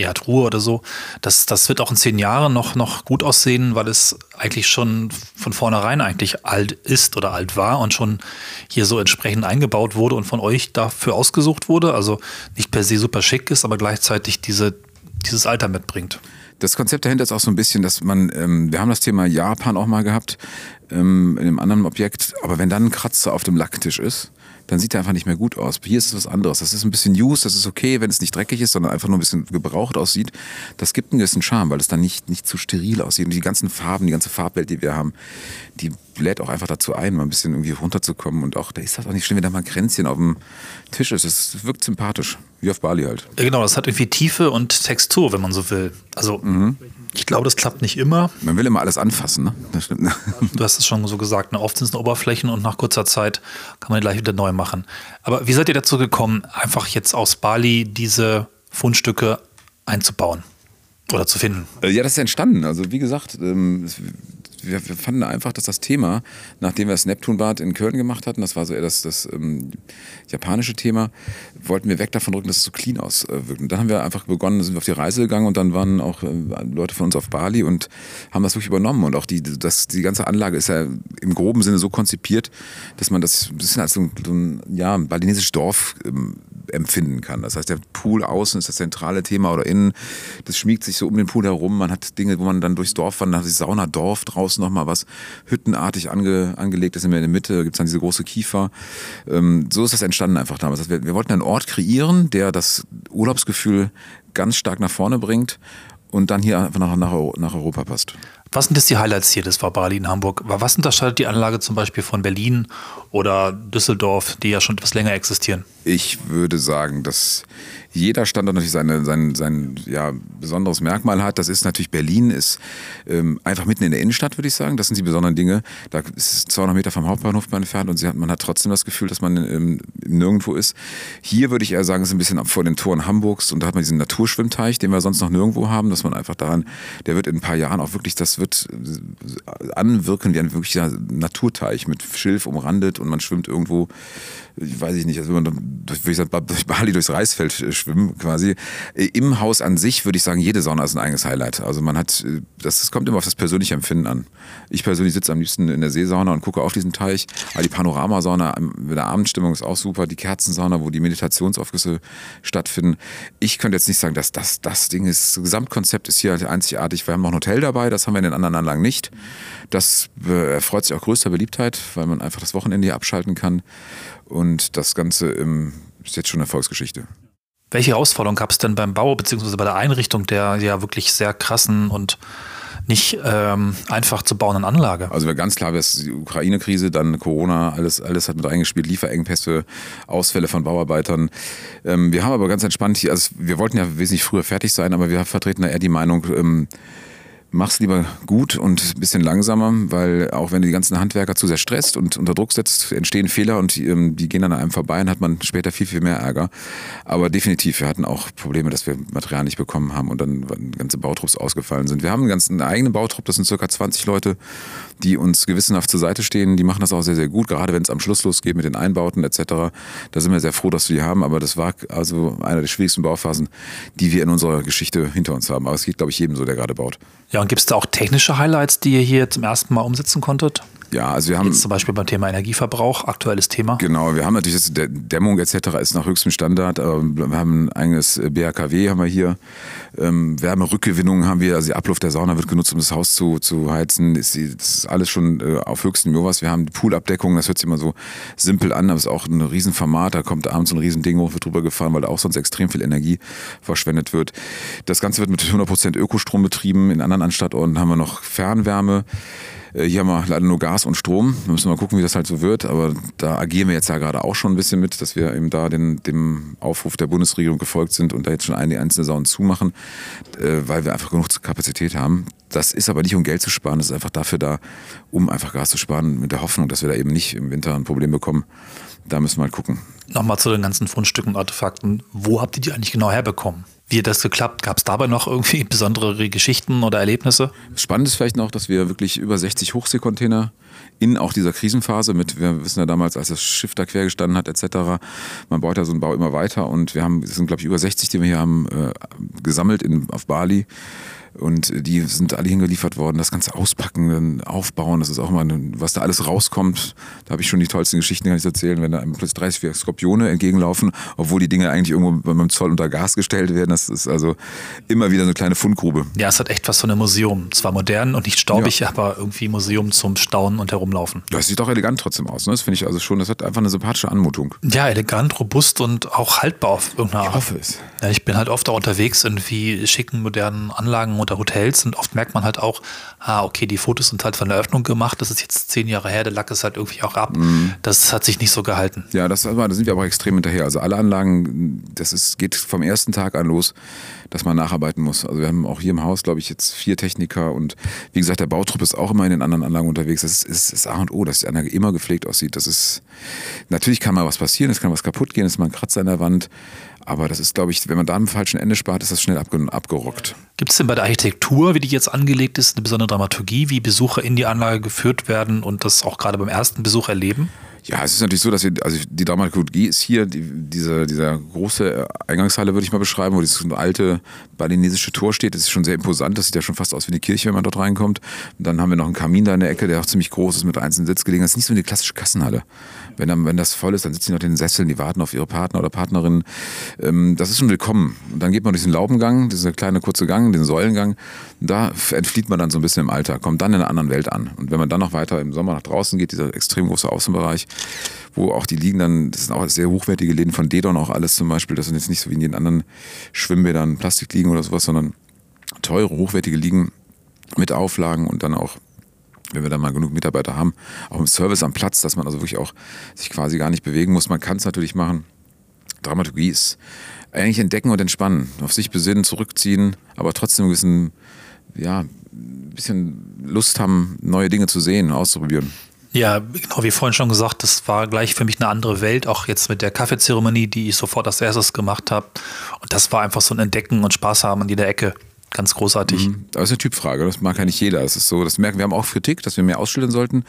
ja, Truhe oder so. Das, das wird auch in zehn Jahren noch, noch gut aussehen, weil es eigentlich schon von vornherein eigentlich alt ist oder alt war und schon hier so entsprechend eingebaut wurde und von euch dafür ausgesucht wurde. Also nicht per se super schick ist, aber gleichzeitig diese, dieses Alter mitbringt. Das Konzept dahinter ist auch so ein bisschen, dass man, ähm, wir haben das Thema Japan auch mal gehabt, ähm, in einem anderen Objekt, aber wenn dann ein Kratzer auf dem Lacktisch ist, dann sieht er einfach nicht mehr gut aus. Hier ist es was anderes. Das ist ein bisschen used, das ist okay, wenn es nicht dreckig ist, sondern einfach nur ein bisschen gebraucht aussieht. Das gibt einen gewissen Charme, weil es dann nicht, nicht zu steril aussieht. Und die ganzen Farben, die ganze Farbwelt, die wir haben, die lädt auch einfach dazu ein, mal ein bisschen irgendwie runterzukommen. Und auch, da ist das auch nicht schlimm, wenn da mal ein Kränzchen auf dem Tisch ist. Es wirkt sympathisch. Wie auf Bali halt. Ja, genau, das hat irgendwie Tiefe und Textur, wenn man so will. Also, mhm. Ich glaube, das klappt nicht immer. Man will immer alles anfassen, ne? Das stimmt. Du hast es schon so gesagt, ne? oft sind es Oberflächen und nach kurzer Zeit kann man die gleich wieder neu machen. Aber wie seid ihr dazu gekommen, einfach jetzt aus Bali diese Fundstücke einzubauen? Oder zu finden? Äh, ja, das ist entstanden. Also wie gesagt, ähm, wir, wir, fanden einfach, dass das Thema, nachdem wir das Neptunbad in Köln gemacht hatten, das war so eher das, das ähm, japanische Thema, wollten wir weg davon rücken, dass es so clean auswirkt. Und dann haben wir einfach begonnen, sind wir auf die Reise gegangen und dann waren auch äh, Leute von uns auf Bali und haben das wirklich übernommen. Und auch die, das, die ganze Anlage ist ja im groben Sinne so konzipiert, dass man das ein bisschen als so ein, so ein ja, balinesisches Dorf ähm, empfinden kann. Das heißt, der Pool außen ist das zentrale Thema oder innen, das schmiegt sich so um den Pool herum. Man hat Dinge, wo man dann durchs Dorf wandert, die Saunadorf draußen nochmal was hüttenartig ange, angelegt ist. In der Mitte gibt es dann diese große Kiefer. Ähm, so ist das entstanden einfach damals. Wir, wir wollten einen Ort kreieren, der das Urlaubsgefühl ganz stark nach vorne bringt und dann hier einfach nach, nach, nach Europa passt. Was sind jetzt die Highlights hier? Das war Bali in Hamburg. Was unterscheidet die Anlage zum Beispiel von Berlin oder Düsseldorf, die ja schon etwas länger existieren? Ich würde sagen, dass jeder Standort natürlich seine, sein, sein ja, besonderes Merkmal hat. Das ist natürlich Berlin, ist ähm, einfach mitten in der Innenstadt, würde ich sagen. Das sind die besonderen Dinge. Da ist es 200 Meter vom Hauptbahnhof entfernt und hat, man hat trotzdem das Gefühl, dass man ähm, nirgendwo ist. Hier würde ich eher sagen, es ist ein bisschen vor den Toren Hamburgs und da hat man diesen Naturschwimmteich, den wir sonst noch nirgendwo haben, dass man einfach daran, der wird in ein paar Jahren auch wirklich, das wird äh, anwirken wie ein wirklicher Naturteich mit Schilf umrandet und man schwimmt irgendwo weiß ich nicht, also wenn man durch, durch Bali durchs Reisfeld schwimmen quasi. Äh, Im Haus an sich würde ich sagen, jede Sauna ist ein eigenes Highlight. Also man hat, äh, das, das kommt immer auf das persönliche Empfinden an. Ich persönlich sitze am liebsten in der Seesauna und gucke auf diesen Teich. Aber die Panoramasauna mit der Abendstimmung ist auch super. Die Kerzensauna, wo die Meditationsaufgüsse stattfinden. Ich könnte jetzt nicht sagen, dass das das Ding ist. Das Gesamtkonzept ist hier halt einzigartig. Wir haben noch ein Hotel dabei, das haben wir in den anderen Anlagen nicht. Das erfreut sich auch größter Beliebtheit, weil man einfach das Wochenende hier abschalten kann. Und das Ganze ist jetzt schon eine Erfolgsgeschichte. Welche Herausforderungen gab es denn beim Bau bzw. bei der Einrichtung der ja wirklich sehr krassen und nicht ähm, einfach zu bauenden Anlage? Also ganz klar, das die Ukraine-Krise, dann Corona, alles, alles hat mit reingespielt, Lieferengpässe, Ausfälle von Bauarbeitern. Ähm, wir haben aber ganz entspannt, also wir wollten ja wesentlich früher fertig sein, aber wir vertreten da eher die Meinung, ähm, mach's lieber gut und ein bisschen langsamer, weil auch wenn du die ganzen Handwerker zu sehr stresst und unter Druck setzt, entstehen Fehler und die, ähm, die gehen dann an einem vorbei und hat man später viel, viel mehr Ärger. Aber definitiv, wir hatten auch Probleme, dass wir Material nicht bekommen haben und dann ganze Bautrupps ausgefallen sind. Wir haben einen ganzen eigenen Bautrupp, das sind circa 20 Leute, die uns gewissenhaft zur Seite stehen. Die machen das auch sehr, sehr gut, gerade wenn es am Schluss losgeht mit den Einbauten etc. Da sind wir sehr froh, dass wir die haben, aber das war also eine der schwierigsten Bauphasen, die wir in unserer Geschichte hinter uns haben. Aber es geht, glaube ich, jedem so, der gerade baut. Ja, und gibt es da auch technische Highlights, die ihr hier zum ersten Mal umsetzen konntet? Ja, also wir haben. Jetzt zum Beispiel beim Thema Energieverbrauch, aktuelles Thema. Genau, wir haben natürlich jetzt, Dämmung etc. ist nach höchstem Standard. Aber wir haben ein eigenes BHKW haben wir hier. Ähm, Wärmerückgewinnung haben wir, also die Abluft der Sauna wird genutzt, um das Haus zu, zu heizen. Das ist alles schon äh, auf höchstem Niveau was. Wir haben die Poolabdeckung, das hört sich immer so simpel an, aber es ist auch ein Riesenformat. Da kommt abends ein Riesending hoch, wird drüber gefahren, weil da auch sonst extrem viel Energie verschwendet wird. Das Ganze wird mit 100% Ökostrom betrieben. In anderen Anstandorten haben wir noch Fernwärme. Äh, hier haben wir leider nur Gas und Strom. Wir müssen mal gucken, wie das halt so wird. Aber da agieren wir jetzt ja gerade auch schon ein bisschen mit, dass wir eben da den, dem Aufruf der Bundesregierung gefolgt sind und da jetzt schon eine einzelne Saunen zumachen, äh, weil wir einfach genug Kapazität haben. Das ist aber nicht, um Geld zu sparen, das ist einfach dafür da, um einfach Gas zu sparen, mit der Hoffnung, dass wir da eben nicht im Winter ein Problem bekommen. Da müssen wir halt gucken. Nochmal zu den ganzen Fundstücken und Artefakten. Wo habt ihr die eigentlich genau herbekommen? Wie das geklappt? Gab es dabei noch irgendwie besondere Geschichten oder Erlebnisse? Spannend ist vielleicht noch, dass wir wirklich über 60 Hochseekontainer in auch dieser Krisenphase mit, wir wissen ja damals, als das Schiff da quer gestanden hat, etc., man baut ja so einen Bau immer weiter und wir haben, es sind glaube ich über 60, die wir hier haben, äh, gesammelt in, auf Bali Und die sind alle hingeliefert worden. Das ganze Auspacken, dann aufbauen, das ist auch mal, was da alles rauskommt. Da habe ich schon die tollsten Geschichten, kann ich erzählen, wenn da einem plötzlich 30, 40 Skorpione entgegenlaufen, obwohl die Dinge eigentlich irgendwo beim Zoll unter Gas gestellt werden. Das ist also immer wieder so eine kleine Fundgrube. Ja, es hat echt was von einem Museum. Zwar modern und nicht staubig, ja. aber irgendwie Museum zum Staunen und Herumlaufen. Das sieht auch elegant trotzdem aus. Ne? Das finde ich also schon, das hat einfach eine sympathische Anmutung. Ja, elegant, robust und auch haltbar auf irgendeine Art. Ich hoffe es. Ja, ich bin halt oft auch unterwegs in wie schicken, modernen Anlagen oder Hotels und oft merkt man halt auch, ah, okay, die Fotos sind halt von der Öffnung gemacht, das ist jetzt zehn Jahre her, der Lack ist halt irgendwie auch ab. Mhm. Das hat sich nicht so gehalten. Ja, das, da sind wir aber extrem hinterher. Also alle Anlagen, das ist, geht vom ersten Tag an los dass man nacharbeiten muss. Also wir haben auch hier im Haus, glaube ich, jetzt vier Techniker und wie gesagt, der Bautrupp ist auch immer in den anderen Anlagen unterwegs. Das ist, ist, ist A und O, dass die Anlage immer gepflegt aussieht. Das ist, natürlich kann mal was passieren, es kann was kaputt gehen, es ist mal ein Kratzer an der Wand. Aber das ist, glaube ich, wenn man da am falschen Ende spart, ist das schnell abgerockt. Gibt es denn bei der Architektur, wie die jetzt angelegt ist, eine besondere Dramaturgie, wie Besucher in die Anlage geführt werden und das auch gerade beim ersten Besuch erleben? Ja, es ist natürlich so, dass wir, also die Dramaturgie ist hier, die, diese, dieser große Eingangshalle würde ich mal beschreiben, wo dieses alte balinesische Tor steht. Das ist schon sehr imposant, das sieht ja schon fast aus wie eine Kirche, wenn man dort reinkommt. Und dann haben wir noch einen Kamin da in der Ecke, der auch ziemlich groß ist, mit einzelnen Sitzgelegenheiten. Das ist nicht so eine klassische Kassenhalle. Wenn, dann, wenn das voll ist, dann sitzen die noch in den Sesseln, die warten auf ihre Partner oder Partnerin. Ähm, das ist schon willkommen. Und dann geht man durch den Laubengang, dieser kleine kurze Gang, den Säulengang. Da entflieht man dann so ein bisschen im Alter, kommt dann in einer anderen Welt an. Und wenn man dann noch weiter im Sommer nach draußen geht, dieser extrem große Außenbereich, wo auch die liegen dann, das sind auch sehr hochwertige Läden von Dedon auch alles zum Beispiel. Das sind jetzt nicht so wie in den anderen Schwimmbädern Plastik liegen oder sowas, sondern teure, hochwertige liegen mit Auflagen und dann auch wenn wir dann mal genug Mitarbeiter haben, auch im Service am Platz, dass man also wirklich auch sich quasi gar nicht bewegen muss. Man kann es natürlich machen. Dramaturgie ist eigentlich entdecken und entspannen, auf sich besinnen, zurückziehen, aber trotzdem ein bisschen, ja, ein bisschen Lust haben, neue Dinge zu sehen, auszuprobieren. Ja, genau wie vorhin schon gesagt, das war gleich für mich eine andere Welt, auch jetzt mit der Kaffeezeremonie, die ich sofort als erstes gemacht habe. Und das war einfach so ein Entdecken und Spaß haben an jeder Ecke. Ganz großartig. Mhm. Das ist eine Typfrage, das mag ja nicht jeder. Das ist so, das merken wir haben auch Kritik, dass wir mehr ausstellen sollten.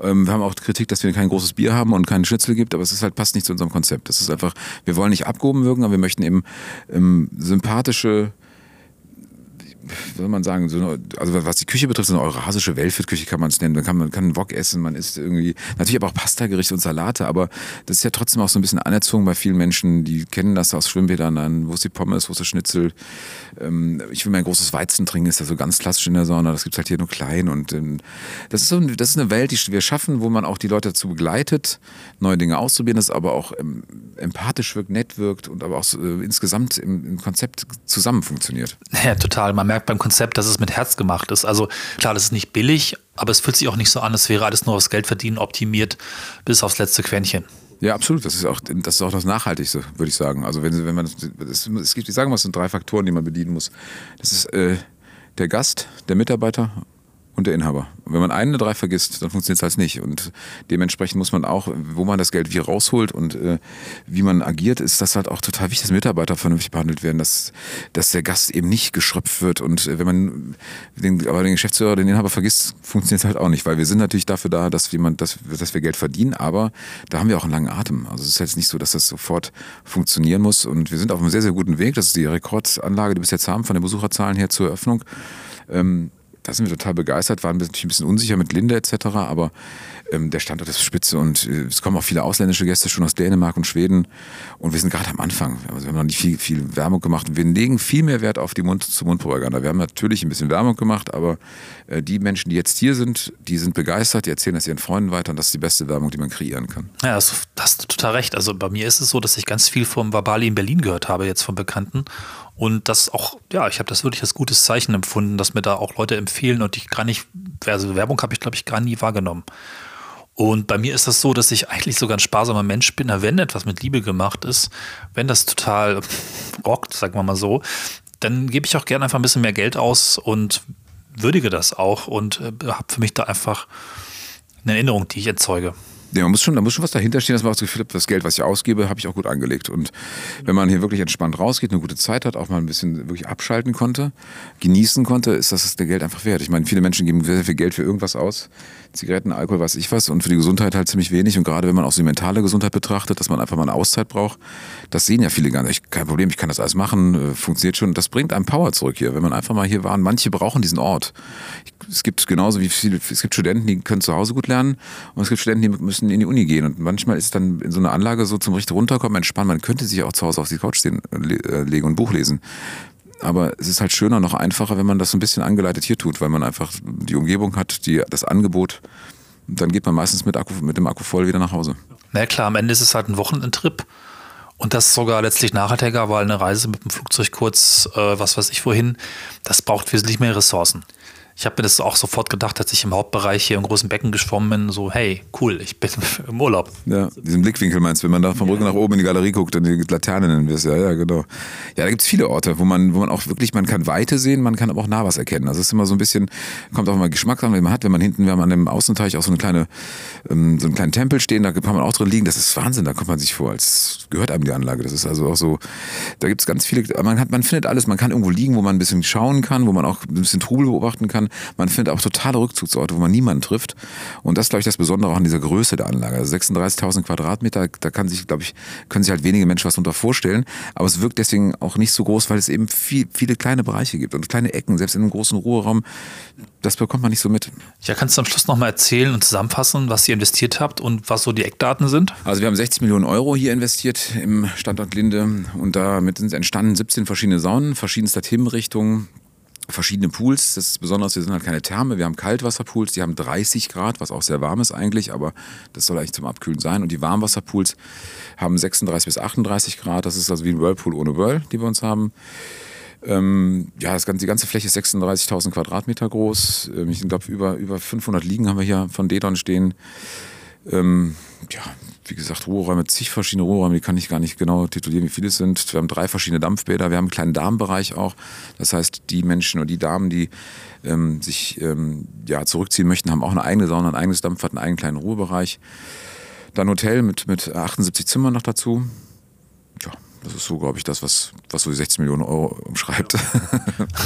Ähm, wir haben auch Kritik, dass wir kein großes Bier haben und keinen Schnitzel gibt, aber es ist halt passt nicht zu unserem Konzept. Das ist einfach, wir wollen nicht abgehoben wirken, aber wir möchten eben ähm, sympathische soll man sagen, so eine, also was die Küche betrifft, so eine eurasische Weltfit-Küche kann man es nennen. Man kann, man kann Wok essen, man isst irgendwie, natürlich aber auch Pastagerichte und Salate, aber das ist ja trotzdem auch so ein bisschen anerzogen bei vielen Menschen, die kennen das aus Schwimmbädern dann, wo ist die Pommes, wo ist das Schnitzel. Ähm, ich will mein großes Weizen trinken, ist ja so ganz klassisch in der Sauna, das gibt's halt hier nur klein und ähm, das ist so, das ist eine Welt, die wir schaffen, wo man auch die Leute dazu begleitet, neue Dinge auszuprobieren, das aber auch ähm, empathisch wirkt, nett wirkt und aber auch so, äh, insgesamt im, im Konzept zusammen funktioniert. Ja, total. Man merkt beim Konzept, dass es mit Herz gemacht ist. Also klar, das ist nicht billig, aber es fühlt sich auch nicht so an, als wäre alles nur aufs Geld verdienen optimiert bis aufs letzte Quäntchen. Ja, absolut. Das ist auch das, ist auch das Nachhaltigste, würde ich sagen. Also wenn, wenn man das, es gibt, ich sage mal, es sind drei Faktoren, die man bedienen muss. Das ist äh, der Gast, der Mitarbeiter und der Inhaber. Wenn man einen der drei vergisst, dann funktioniert es halt nicht. Und dementsprechend muss man auch, wo man das Geld wie rausholt und äh, wie man agiert, ist das halt auch total wichtig, dass Mitarbeiter vernünftig behandelt werden, dass, dass der Gast eben nicht geschröpft wird. Und äh, wenn man den, aber den Geschäftsführer, den Inhaber vergisst, funktioniert es halt auch nicht, weil wir sind natürlich dafür da, dass, jemand, dass, dass wir Geld verdienen, aber da haben wir auch einen langen Atem. Also es ist jetzt nicht so, dass das sofort funktionieren muss. Und wir sind auf einem sehr, sehr guten Weg. Das ist die Rekordanlage, die wir bis jetzt haben, von den Besucherzahlen her zur Eröffnung. Ähm, da sind wir total begeistert, waren ein bisschen unsicher mit Linde etc., aber ähm, der Standort ist spitze und äh, es kommen auch viele ausländische Gäste schon aus Dänemark und Schweden und wir sind gerade am Anfang. Also wir haben noch nicht viel, viel Werbung gemacht. Wir legen viel mehr Wert auf die Mund-zu-Mund-Propaganda. Wir haben natürlich ein bisschen Werbung gemacht, aber äh, die Menschen, die jetzt hier sind, die sind begeistert, die erzählen das ihren Freunden weiter und das ist die beste Werbung, die man kreieren kann. Ja, also, hast du total recht. Also bei mir ist es so, dass ich ganz viel vom Vabali in Berlin gehört habe, jetzt von Bekannten und das auch, ja, ich habe das wirklich als gutes Zeichen empfunden, dass mir da auch Leute empfehlen und ich gar nicht, also Werbung habe ich, glaube ich, gar nie wahrgenommen. Und bei mir ist das so, dass ich eigentlich sogar ein sparsamer Mensch bin, wenn etwas mit Liebe gemacht ist, wenn das total rockt, sagen wir mal so, dann gebe ich auch gerne einfach ein bisschen mehr Geld aus und würdige das auch und äh, habe für mich da einfach eine Erinnerung, die ich erzeuge. Ja, man muss schon, da muss schon was dahinter stehen, dass man auch das Gefühl hat, das Geld, was ich ausgebe, habe ich auch gut angelegt. Und wenn man hier wirklich entspannt rausgeht, eine gute Zeit hat, auch mal ein bisschen wirklich abschalten konnte, genießen konnte, ist das der Geld einfach wert. Ich meine, viele Menschen geben sehr viel Geld für irgendwas aus. Zigaretten, Alkohol, weiß ich was, und für die Gesundheit halt ziemlich wenig. Und gerade wenn man auch so die mentale Gesundheit betrachtet, dass man einfach mal eine Auszeit braucht, das sehen ja viele gar nicht. Kein Problem, ich kann das alles machen, äh, funktioniert schon. Das bringt einem Power zurück hier, wenn man einfach mal hier war. Manche brauchen diesen Ort. Es gibt genauso wie viele, es gibt Studenten, die können zu Hause gut lernen und es gibt Studenten, die müssen in die Uni gehen. Und manchmal ist dann in so einer Anlage so zum richtig runterkommen, entspannen. Man könnte sich auch zu Hause auf die Couch stehen, äh, legen und ein Buch lesen. Aber es ist halt schöner, noch einfacher, wenn man das so ein bisschen angeleitet hier tut, weil man einfach die Umgebung hat, die, das Angebot. Dann geht man meistens mit, Akku, mit dem Akku voll wieder nach Hause. Na klar, am Ende ist es halt ein Wochenendtrip. Und das sogar letztlich nachhaltiger, weil eine Reise mit dem Flugzeug kurz, äh, was weiß ich wohin, das braucht wesentlich mehr Ressourcen ich habe mir das auch sofort gedacht, als ich im Hauptbereich hier im großen Becken geschwommen bin, so, hey, cool, ich bin im Urlaub. Ja, diesen Blickwinkel meinst du, wenn man da vom Rücken nach oben in die Galerie guckt und die Laterne nennen wir es, ja, ja, genau. Ja, da gibt es viele Orte, wo man, wo man auch wirklich, man kann Weite sehen, man kann aber auch nah was erkennen. Also es ist immer so ein bisschen, kommt auch mal Geschmack an, wenn man hat, wenn man hinten, wir haben an dem Außenteich auch so eine kleine, ähm, so einen kleinen Tempel stehen, da kann man auch drin liegen, das ist Wahnsinn, da kommt man sich vor, als gehört einem die Anlage. Das ist also auch so, da gibt es ganz viele, man hat, man findet alles, man kann irgendwo liegen, wo man ein bisschen schauen kann, wo man auch ein bisschen Trubel beobachten kann. Man findet auch totale Rückzugsorte, wo man niemanden trifft. Und das ist, glaube ich, das Besondere auch an dieser Größe der Anlage. Also 36.000 Quadratmeter, da kann sich, glaube ich, können sich halt wenige Menschen was darunter vorstellen. Aber es wirkt deswegen auch nicht so groß, weil es eben viel, viele kleine Bereiche gibt und kleine Ecken. Selbst in einem großen Ruheraum, das bekommt man nicht so mit. Ja, kannst du am Schluss nochmal erzählen und zusammenfassen, was ihr investiert habt und was so die Eckdaten sind? Also wir haben 60 Millionen Euro hier investiert im Standort Linde und damit sind entstanden 17 verschiedene Saunen, verschiedenster Themenrichtungen verschiedene Pools. Das ist besonders, wir sind halt keine Therme, wir haben Kaltwasserpools, die haben 30 Grad, was auch sehr warm ist eigentlich, aber das soll eigentlich zum Abkühlen sein. Und die Warmwasserpools haben 36 bis 38 Grad, das ist also wie ein Whirlpool ohne Whirl, die wir uns haben. Ähm, ja, das ganze, die ganze Fläche ist 36.000 Quadratmeter groß. Ähm, ich glaube, über, über 500 Liegen haben wir hier von Dedon stehen. Ähm, ja, wie gesagt, Ruheräume, zig verschiedene Ruheräume, die kann ich gar nicht genau titulieren, wie viele es sind. Wir haben drei verschiedene Dampfbäder, wir haben einen kleinen Darmbereich auch. Das heißt, die Menschen und die Damen, die ähm, sich ähm, ja, zurückziehen möchten, haben auch eine eigene Sauna, ein eigenes Dampfbad, einen eigenen kleinen Ruhebereich. Dann Hotel mit, mit 78 Zimmern noch dazu. Das ist so, glaube ich, das, was, was so die 16 Millionen Euro umschreibt.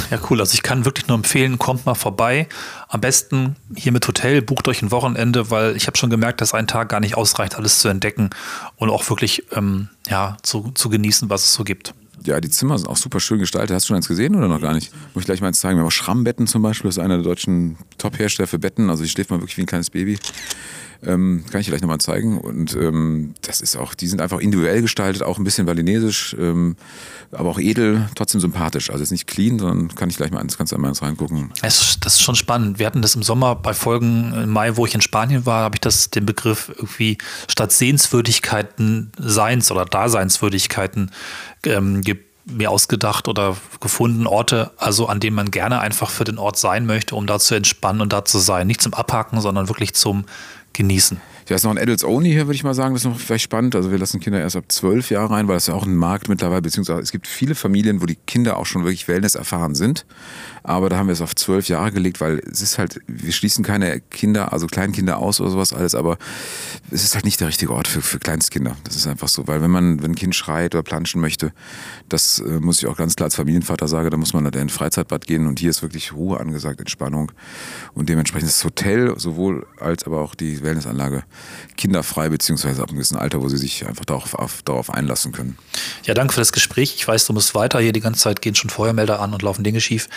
Ja, cool. Also ich kann wirklich nur empfehlen, kommt mal vorbei. Am besten hier mit Hotel, bucht euch ein Wochenende, weil ich habe schon gemerkt, dass ein Tag gar nicht ausreicht, alles zu entdecken und auch wirklich ähm, ja, zu, zu genießen, was es so gibt. Ja, die Zimmer sind auch super schön gestaltet. Hast du schon eins gesehen oder noch gar nicht? Muss ich gleich mal eins zeigen. Wir haben auch Schrammbetten zum Beispiel. Das ist einer der deutschen Top-Hersteller für Betten. Also hier schläft man wirklich wie ein kleines Baby. Ähm, kann ich gleich nochmal zeigen. Und ähm, das ist auch, die sind einfach individuell gestaltet, auch ein bisschen balinesisch, ähm, aber auch edel, trotzdem sympathisch. Also jetzt nicht clean, sondern kann ich gleich mal kannst du einmal reingucken. Das, das ist schon spannend. Wir hatten das im Sommer bei Folgen im Mai, wo ich in Spanien war, habe ich das den Begriff irgendwie statt Sehenswürdigkeiten Seins oder Daseinswürdigkeiten ähm, gibt mir ausgedacht oder gefunden, Orte, also an denen man gerne einfach für den Ort sein möchte, um da zu entspannen und da zu sein. Nicht zum Abhaken, sondern wirklich zum genießen. Ja, ist noch ein Adults Only hier, würde ich mal sagen. Das ist noch vielleicht spannend. Also wir lassen Kinder erst ab zwölf Jahre rein, weil das ja auch ein Markt mittlerweile, beziehungsweise es gibt viele Familien, wo die Kinder auch schon wirklich Wellness erfahren sind. Aber da haben wir es auf zwölf Jahre gelegt, weil es ist halt, wir schließen keine Kinder, also Kleinkinder aus oder sowas alles, aber es ist halt nicht der richtige Ort für, für Kleinstkinder. Das ist einfach so, weil wenn man, wenn ein Kind schreit oder planschen möchte, das äh, muss ich auch ganz klar als Familienvater sagen, da muss man dann in ein Freizeitbad gehen und hier ist wirklich Ruhe angesagt, Entspannung und dementsprechend das Hotel sowohl als aber auch die Wellnessanlage kinderfrei, beziehungsweise ab einem gewissen Alter, wo sie sich einfach darauf, auf, darauf einlassen können. Ja, danke für das Gespräch. Ich weiß, du musst weiter. Hier die ganze Zeit gehen schon Feuermelder an und laufen Dinge schief.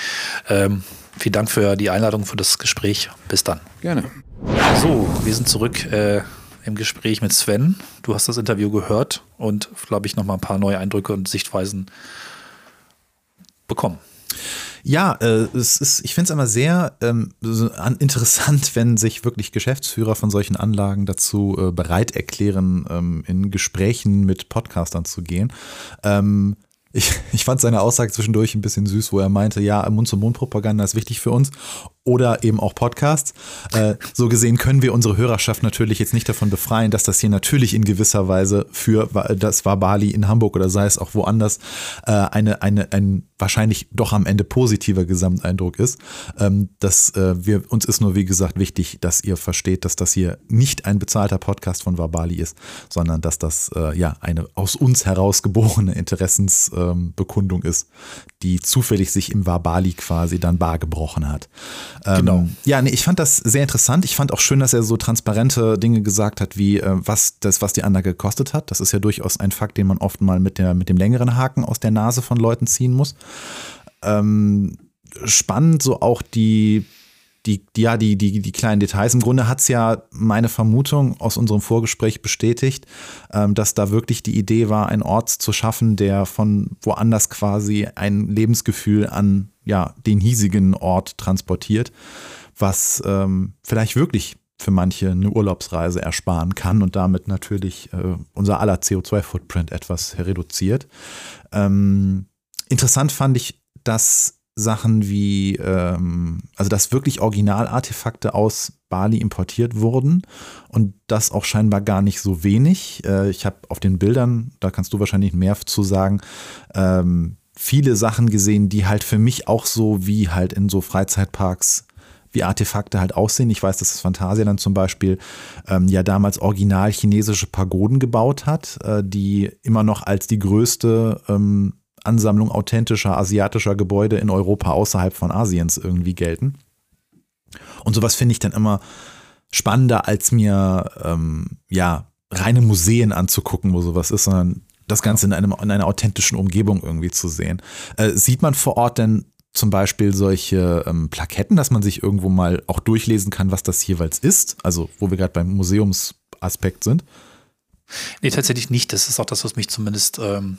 Ähm, vielen Dank für die Einladung, für das Gespräch. Bis dann. Gerne. So, wir sind zurück äh, im Gespräch mit Sven. Du hast das Interview gehört und, glaube ich, nochmal ein paar neue Eindrücke und Sichtweisen bekommen. Ja, äh, es ist, ich finde es immer sehr ähm, interessant, wenn sich wirklich Geschäftsführer von solchen Anlagen dazu äh, bereit erklären, ähm, in Gesprächen mit Podcastern zu gehen. Ähm, ich, ich fand seine Aussage zwischendurch ein bisschen süß, wo er meinte, ja, Mund-zu-Mund-Propaganda ist wichtig für uns. Oder eben auch Podcasts. Äh, so gesehen können wir unsere Hörerschaft natürlich jetzt nicht davon befreien, dass das hier natürlich in gewisser Weise für das war Bali in Hamburg oder sei es auch woanders äh, eine, eine, ein wahrscheinlich doch am Ende positiver Gesamteindruck ist. Ähm, dass äh, wir uns ist nur wie gesagt wichtig, dass ihr versteht, dass das hier nicht ein bezahlter Podcast von Wabali ist, sondern dass das ja eine aus uns herausgeborene Interessensbekundung ähm, ist, die zufällig sich im Wabali quasi dann bar gebrochen hat. Ähm, genau. Ja, nee, ich fand das sehr interessant. Ich fand auch schön, dass er so transparente Dinge gesagt hat, wie äh, was das, was die Anlage gekostet hat. Das ist ja durchaus ein Fakt, den man oft mal mit, der, mit dem längeren Haken aus der Nase von Leuten ziehen muss. Ähm, spannend so auch die die, ja, die, die, die kleinen Details. Im Grunde hat es ja meine Vermutung aus unserem Vorgespräch bestätigt, ähm, dass da wirklich die Idee war, einen Ort zu schaffen, der von woanders quasi ein Lebensgefühl an ja, den hiesigen Ort transportiert, was ähm, vielleicht wirklich für manche eine Urlaubsreise ersparen kann und damit natürlich äh, unser aller CO2-Footprint etwas reduziert. Ähm, interessant fand ich, dass Sachen wie, ähm, also dass wirklich Originalartefakte aus Bali importiert wurden und das auch scheinbar gar nicht so wenig. Äh, ich habe auf den Bildern, da kannst du wahrscheinlich mehr zu sagen, ähm, viele Sachen gesehen, die halt für mich auch so wie halt in so Freizeitparks wie Artefakte halt aussehen. Ich weiß, dass das Phantasialand zum Beispiel ähm, ja damals original chinesische Pagoden gebaut hat, äh, die immer noch als die größte ähm, Ansammlung authentischer asiatischer Gebäude in Europa außerhalb von Asiens irgendwie gelten. Und sowas finde ich dann immer spannender, als mir ähm, ja reine Museen anzugucken, wo sowas ist, sondern das Ganze in, einem, in einer authentischen Umgebung irgendwie zu sehen. Äh, sieht man vor Ort denn zum Beispiel solche ähm, Plaketten, dass man sich irgendwo mal auch durchlesen kann, was das jeweils ist? Also, wo wir gerade beim Museumsaspekt sind? Nee, tatsächlich nicht. Das ist auch das, was mich zumindest ähm,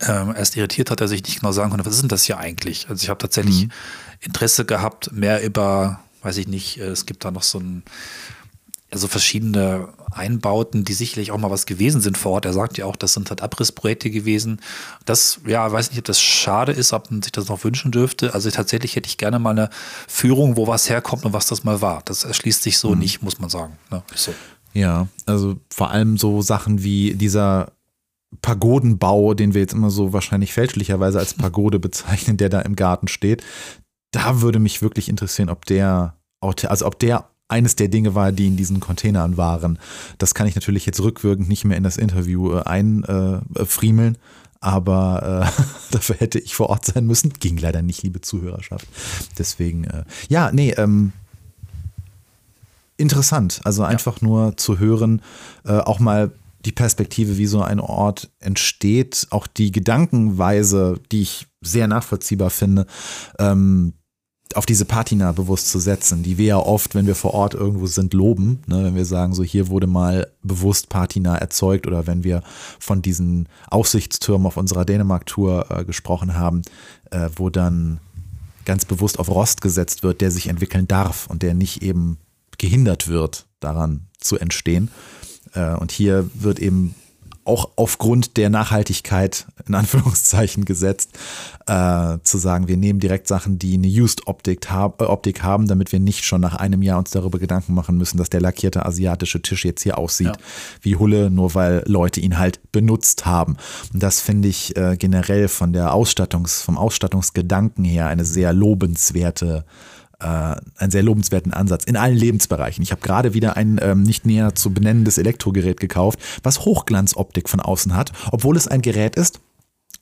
ähm, erst irritiert hat, dass ich nicht genau sagen konnte, was ist denn das hier eigentlich? Also ich habe tatsächlich mhm. Interesse gehabt, mehr über, weiß ich nicht, äh, es gibt da noch so ein, also verschiedene Einbauten, die sicherlich auch mal was gewesen sind vor Ort. Er sagt ja auch, das sind halt Abrissprojekte gewesen. Das, ja, weiß nicht, ob das schade ist, ob man sich das noch wünschen dürfte. Also tatsächlich hätte ich gerne mal eine Führung, wo was herkommt und was das mal war. Das erschließt sich so mhm. nicht, muss man sagen. Ne? So. Ja, also vor allem so Sachen wie dieser Pagodenbau, den wir jetzt immer so wahrscheinlich fälschlicherweise als Pagode bezeichnen, der da im Garten steht. Da würde mich wirklich interessieren, ob der, also ob der eines der Dinge war, die in diesen Containern waren. Das kann ich natürlich jetzt rückwirkend nicht mehr in das Interview äh, einfriemeln, äh, aber äh, dafür hätte ich vor Ort sein müssen. Ging leider nicht, liebe Zuhörerschaft. Deswegen, äh, ja, nee, ähm, interessant. Also einfach ja. nur zu hören, äh, auch mal die Perspektive, wie so ein Ort entsteht, auch die Gedankenweise, die ich sehr nachvollziehbar finde, ähm, auf diese Patina bewusst zu setzen, die wir ja oft, wenn wir vor Ort irgendwo sind, loben, ne, wenn wir sagen, so hier wurde mal bewusst Patina erzeugt oder wenn wir von diesen Aussichtstürmen auf unserer Dänemark-Tour äh, gesprochen haben, äh, wo dann ganz bewusst auf Rost gesetzt wird, der sich entwickeln darf und der nicht eben gehindert wird, daran zu entstehen. Äh, und hier wird eben auch aufgrund der Nachhaltigkeit in Anführungszeichen gesetzt, äh, zu sagen, wir nehmen direkt Sachen, die eine Used-Optik hab, äh, Optik haben, damit wir nicht schon nach einem Jahr uns darüber Gedanken machen müssen, dass der lackierte asiatische Tisch jetzt hier aussieht ja. wie Hulle, nur weil Leute ihn halt benutzt haben. Und das finde ich äh, generell von der Ausstattungs, vom Ausstattungsgedanken her eine sehr lobenswerte einen sehr lobenswerten Ansatz in allen Lebensbereichen. Ich habe gerade wieder ein ähm, nicht näher zu benennendes Elektrogerät gekauft, was Hochglanzoptik von außen hat, obwohl es ein Gerät ist,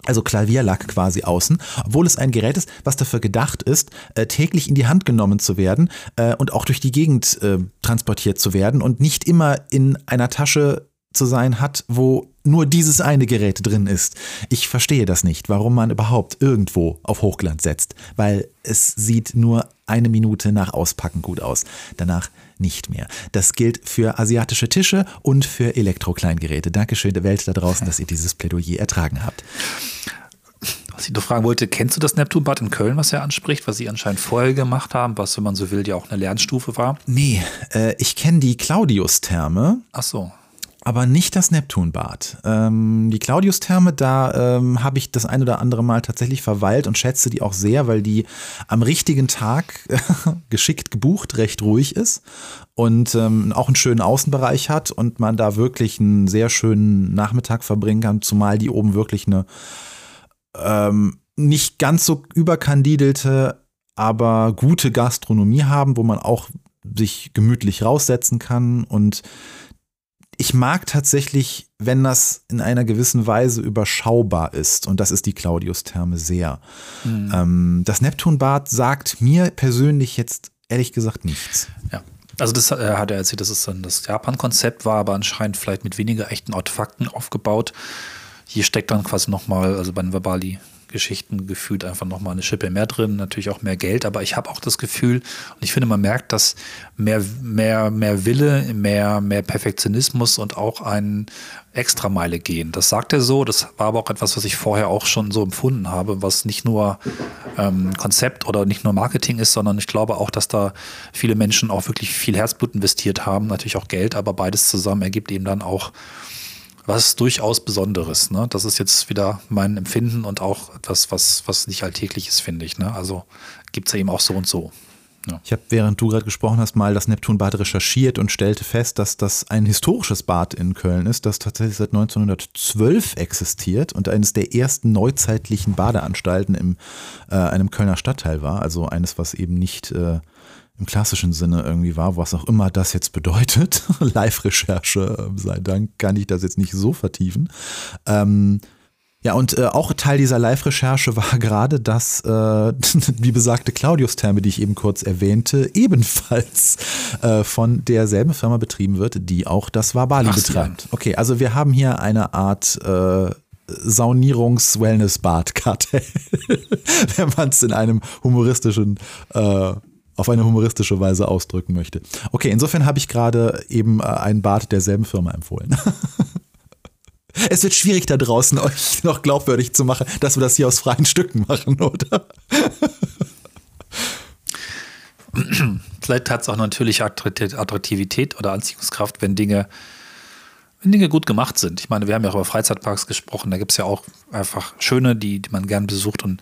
also Klavierlack quasi außen, obwohl es ein Gerät ist, was dafür gedacht ist, äh, täglich in die Hand genommen zu werden äh, und auch durch die Gegend äh, transportiert zu werden und nicht immer in einer Tasche zu sein hat, wo nur dieses eine Gerät drin ist. Ich verstehe das nicht, warum man überhaupt irgendwo auf Hochglanz setzt, weil es sieht nur eine Minute nach Auspacken gut aus, danach nicht mehr. Das gilt für asiatische Tische und für Elektrokleingeräte. Dankeschön der Welt da draußen, dass ihr dieses Plädoyer ertragen habt. Was ich noch fragen wollte, kennst du das Neptunbad in Köln, was er anspricht, was sie anscheinend vorher gemacht haben, was, wenn man so will, ja auch eine Lernstufe war? Nee, äh, ich kenne die Claudius-Therme. Ach so. Aber nicht das Neptunbad. Ähm, die Claudius-Therme, da ähm, habe ich das ein oder andere Mal tatsächlich verweilt und schätze die auch sehr, weil die am richtigen Tag geschickt gebucht, recht ruhig ist und ähm, auch einen schönen Außenbereich hat und man da wirklich einen sehr schönen Nachmittag verbringen kann, zumal die oben wirklich eine ähm, nicht ganz so überkandidelte, aber gute Gastronomie haben, wo man auch sich gemütlich raussetzen kann und ich mag tatsächlich, wenn das in einer gewissen Weise überschaubar ist. Und das ist die Claudius-Therme sehr. Mhm. Ähm, das Neptunbad sagt mir persönlich jetzt ehrlich gesagt nichts. Ja. Also das äh, hat er erzählt, dass es dann das Japan-Konzept war, aber anscheinend vielleicht mit weniger echten Artefakten aufgebaut. Hier steckt dann quasi nochmal, also bei den Verbali Geschichten gefühlt einfach nochmal eine Schippe mehr drin, natürlich auch mehr Geld, aber ich habe auch das Gefühl, und ich finde, man merkt, dass mehr, mehr, mehr Wille, mehr, mehr Perfektionismus und auch ein Extrameile gehen. Das sagt er so, das war aber auch etwas, was ich vorher auch schon so empfunden habe, was nicht nur ähm, Konzept oder nicht nur Marketing ist, sondern ich glaube auch, dass da viele Menschen auch wirklich viel Herzblut investiert haben, natürlich auch Geld, aber beides zusammen ergibt eben dann auch was durchaus Besonderes. Ne? Das ist jetzt wieder mein Empfinden und auch etwas, was, was nicht alltäglich ist, finde ich. Ne? Also gibt es ja eben auch so und so. Ja. Ich habe, während du gerade gesprochen hast, mal das Neptunbad recherchiert und stellte fest, dass das ein historisches Bad in Köln ist, das tatsächlich seit 1912 existiert und eines der ersten neuzeitlichen Badeanstalten im äh, einem Kölner Stadtteil war. Also eines, was eben nicht äh, im klassischen Sinne irgendwie war, was auch immer das jetzt bedeutet. Live-Recherche sei Dank kann ich das jetzt nicht so vertiefen. Ähm, ja, und äh, auch Teil dieser Live-Recherche war gerade, dass äh, die besagte Claudius-Therme, die ich eben kurz erwähnte, ebenfalls äh, von derselben Firma betrieben wird, die auch das Wabali Ach, betreibt. Okay, also wir haben hier eine Art äh, Saunierungs-Wellness-Bad-Kartell, wenn man es in einem humoristischen äh, auf eine humoristische Weise ausdrücken möchte. Okay, insofern habe ich gerade eben äh, einen Bart derselben Firma empfohlen. es wird schwierig da draußen, euch noch glaubwürdig zu machen, dass wir das hier aus freien Stücken machen, oder? Vielleicht hat es auch natürlich Attraktivität oder Anziehungskraft, wenn Dinge, wenn Dinge gut gemacht sind. Ich meine, wir haben ja auch über Freizeitparks gesprochen, da gibt es ja auch einfach schöne, die, die man gern besucht und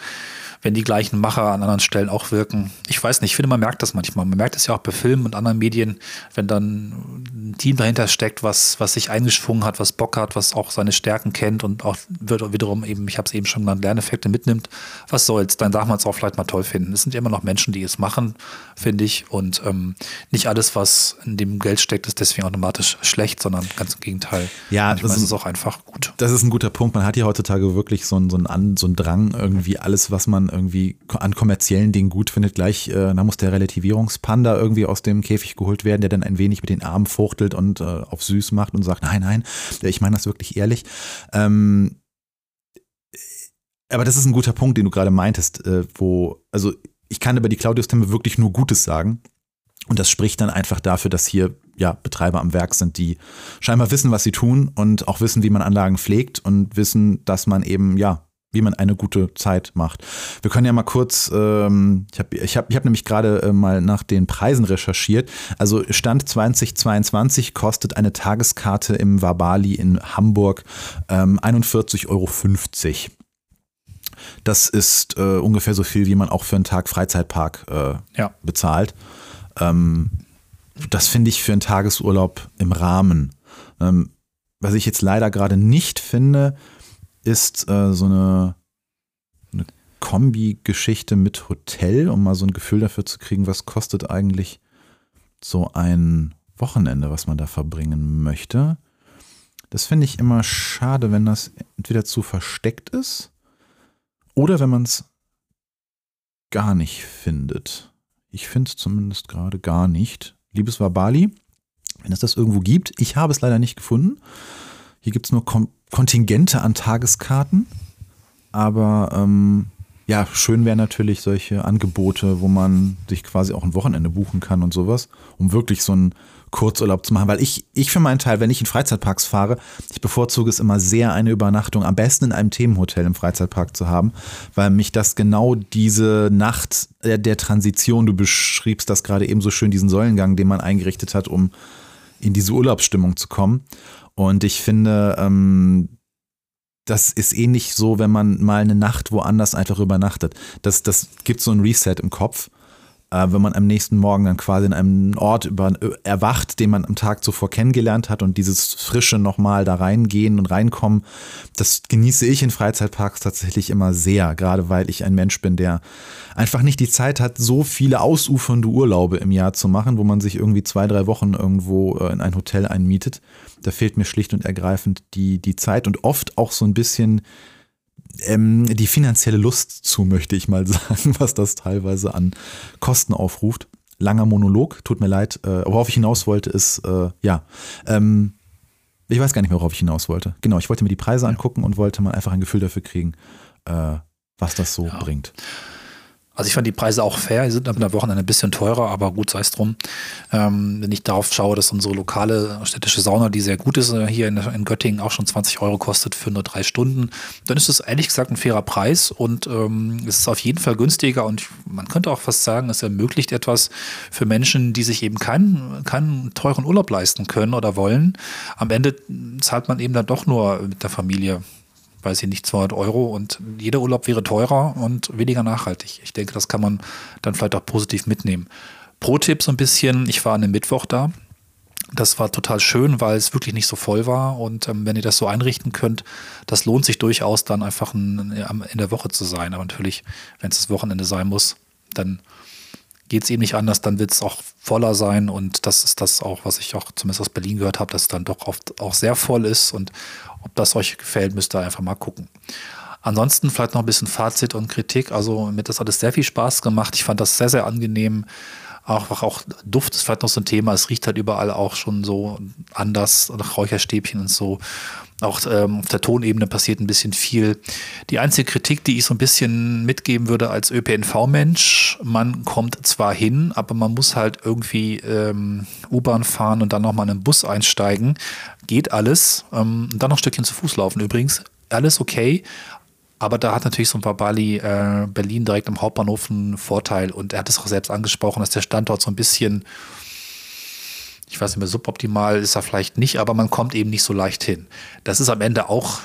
wenn die gleichen Macher an anderen Stellen auch wirken. Ich weiß nicht, ich finde, man merkt das manchmal. Man merkt es ja auch bei Filmen und anderen Medien, wenn dann ein Team dahinter steckt, was, was sich eingeschwungen hat, was Bock hat, was auch seine Stärken kennt und auch wiederum eben, ich habe es eben schon genannt, Lerneffekte mitnimmt. Was soll's? Dann darf man es auch vielleicht mal toll finden. Es sind immer noch Menschen, die es machen, finde ich. Und ähm, nicht alles, was in dem Geld steckt, ist deswegen automatisch schlecht, sondern ganz im Gegenteil. Ja, Manchmal das ist, ist auch einfach gut. Das ist ein guter Punkt. Man hat ja heutzutage wirklich so einen, so einen, so einen Drang, irgendwie alles, was man irgendwie an kommerziellen Dingen gut findet, gleich, äh, da muss der Relativierungspanda irgendwie aus dem Käfig geholt werden, der dann ein wenig mit den Armen fuchtelt und äh, auf süß macht und sagt, nein, nein, ich meine das wirklich ehrlich. Ähm, aber das ist ein guter Punkt, den du gerade meintest, äh, wo, also ich kann über die Claudius-Temme wirklich nur Gutes sagen. Und das spricht dann einfach dafür, dass hier ja Betreiber am Werk sind, die scheinbar wissen, was sie tun und auch wissen, wie man Anlagen pflegt und wissen, dass man eben ja wie man eine gute Zeit macht. Wir können ja mal kurz, ähm, ich habe ich hab, ich hab nämlich gerade äh, mal nach den Preisen recherchiert. Also Stand 2022 kostet eine Tageskarte im Wabali in Hamburg ähm, 41,50 Euro. Das ist äh, ungefähr so viel, wie man auch für einen Tag Freizeitpark äh, ja. bezahlt. Ähm, das finde ich für einen Tagesurlaub im Rahmen. Ähm, was ich jetzt leider gerade nicht finde, ist äh, so eine, eine Kombi-Geschichte mit Hotel, um mal so ein Gefühl dafür zu kriegen, was kostet eigentlich so ein Wochenende, was man da verbringen möchte. Das finde ich immer schade, wenn das entweder zu versteckt ist oder wenn man es gar nicht findet. Ich finde es zumindest gerade gar nicht. Liebes Wabali, wenn es das irgendwo gibt, ich habe es leider nicht gefunden. Hier gibt es nur Kom Kontingente an Tageskarten. Aber ähm, ja, schön wären natürlich solche Angebote, wo man sich quasi auch ein Wochenende buchen kann und sowas, um wirklich so einen Kurzurlaub zu machen. Weil ich, ich für meinen Teil, wenn ich in Freizeitparks fahre, ich bevorzuge es immer sehr, eine Übernachtung am besten in einem Themenhotel im Freizeitpark zu haben, weil mich das genau diese Nacht der, der Transition, du beschriebst das gerade eben so schön, diesen Säulengang, den man eingerichtet hat, um in diese Urlaubsstimmung zu kommen. Und ich finde, ähm, das ist ähnlich so, wenn man mal eine Nacht woanders einfach übernachtet. Das, das gibt so ein Reset im Kopf äh, wenn man am nächsten Morgen dann quasi in einem Ort über, erwacht, den man am Tag zuvor kennengelernt hat und dieses Frische nochmal da reingehen und reinkommen, das genieße ich in Freizeitparks tatsächlich immer sehr, gerade weil ich ein Mensch bin, der einfach nicht die Zeit hat, so viele ausufernde Urlaube im Jahr zu machen, wo man sich irgendwie zwei, drei Wochen irgendwo äh, in ein Hotel einmietet. Da fehlt mir schlicht und ergreifend die, die Zeit und oft auch so ein bisschen ähm, die finanzielle Lust zu, möchte ich mal sagen, was das teilweise an Kosten aufruft. Langer Monolog, tut mir leid. Äh, worauf ich hinaus wollte, ist, äh, ja, ähm, ich weiß gar nicht mehr, worauf ich hinaus wollte. Genau, ich wollte mir die Preise angucken und wollte mal einfach ein Gefühl dafür kriegen, äh, was das so ja. bringt. Also ich fand die Preise auch fair, die sind einer Wochenende ein bisschen teurer, aber gut sei es drum. Ähm, wenn ich darauf schaue, dass unsere lokale städtische Sauna, die sehr gut ist, äh, hier in, in, Göttingen auch schon 20 Euro kostet für nur drei Stunden, dann ist es ehrlich gesagt ein fairer Preis und ähm, es ist auf jeden Fall günstiger und man könnte auch fast sagen, es ermöglicht etwas für Menschen, die sich eben keinen, keinen teuren Urlaub leisten können oder wollen. Am Ende zahlt man eben dann doch nur mit der Familie weiß ich nicht, 200 Euro und jeder Urlaub wäre teurer und weniger nachhaltig. Ich denke, das kann man dann vielleicht auch positiv mitnehmen. Pro-Tipp so ein bisschen, ich war an einem Mittwoch da. Das war total schön, weil es wirklich nicht so voll war. Und ähm, wenn ihr das so einrichten könnt, das lohnt sich durchaus dann einfach in, in der Woche zu sein. Aber natürlich, wenn es das Wochenende sein muss, dann geht es eben nicht anders, dann wird es auch voller sein. Und das ist das auch, was ich auch zumindest aus Berlin gehört habe, dass es dann doch oft auch sehr voll ist. Und ob das euch gefällt, müsst ihr einfach mal gucken. Ansonsten vielleicht noch ein bisschen Fazit und Kritik. Also mir hat das alles sehr viel Spaß gemacht. Ich fand das sehr, sehr angenehm. Auch, auch Duft ist vielleicht noch so ein Thema. Es riecht halt überall auch schon so anders nach Räucherstäbchen und so. Auch ähm, auf der Tonebene passiert ein bisschen viel. Die einzige Kritik, die ich so ein bisschen mitgeben würde als ÖPNV-Mensch, man kommt zwar hin, aber man muss halt irgendwie ähm, U-Bahn fahren und dann nochmal in einen Bus einsteigen. Geht alles. Ähm, dann noch ein Stückchen zu Fuß laufen übrigens. Alles okay. Aber da hat natürlich so ein Babali äh, Berlin direkt am Hauptbahnhof einen Vorteil. Und er hat es auch selbst angesprochen, dass der Standort so ein bisschen ich weiß nicht mehr, suboptimal ist er vielleicht nicht, aber man kommt eben nicht so leicht hin. Das ist am Ende auch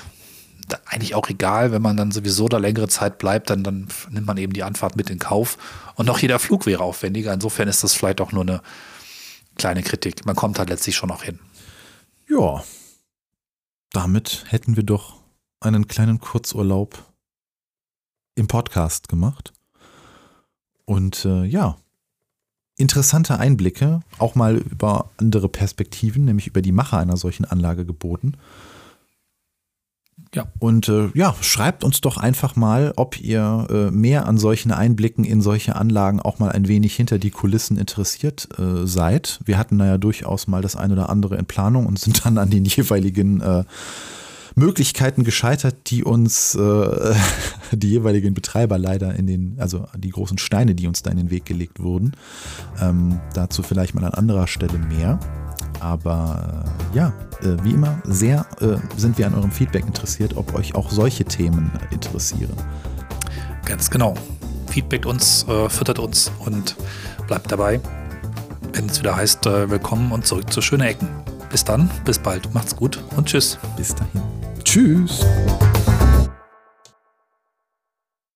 eigentlich auch egal, wenn man dann sowieso da längere Zeit bleibt, dann, dann nimmt man eben die Anfahrt mit in Kauf. Und auch jeder Flug wäre aufwendiger. Insofern ist das vielleicht auch nur eine kleine Kritik. Man kommt halt letztlich schon noch hin. Ja, damit hätten wir doch einen kleinen Kurzurlaub im Podcast gemacht. Und äh, ja, interessante Einblicke, auch mal über andere Perspektiven, nämlich über die Macher einer solchen Anlage geboten. Ja. Und äh, ja, schreibt uns doch einfach mal, ob ihr äh, mehr an solchen Einblicken in solche Anlagen auch mal ein wenig hinter die Kulissen interessiert äh, seid. Wir hatten da ja durchaus mal das ein oder andere in Planung und sind dann an den jeweiligen äh, Möglichkeiten gescheitert, die uns äh, die jeweiligen Betreiber leider in den, also die großen Steine, die uns da in den Weg gelegt wurden. Ähm, dazu vielleicht mal an anderer Stelle mehr. Aber äh, ja, äh, wie immer, sehr äh, sind wir an eurem Feedback interessiert, ob euch auch solche Themen interessieren. Ganz genau. Feedback uns, äh, füttert uns und bleibt dabei, wenn es wieder heißt, äh, willkommen und zurück zu schöne Ecken. Bis dann, bis bald, macht's gut und tschüss. Bis dahin. Tschüss.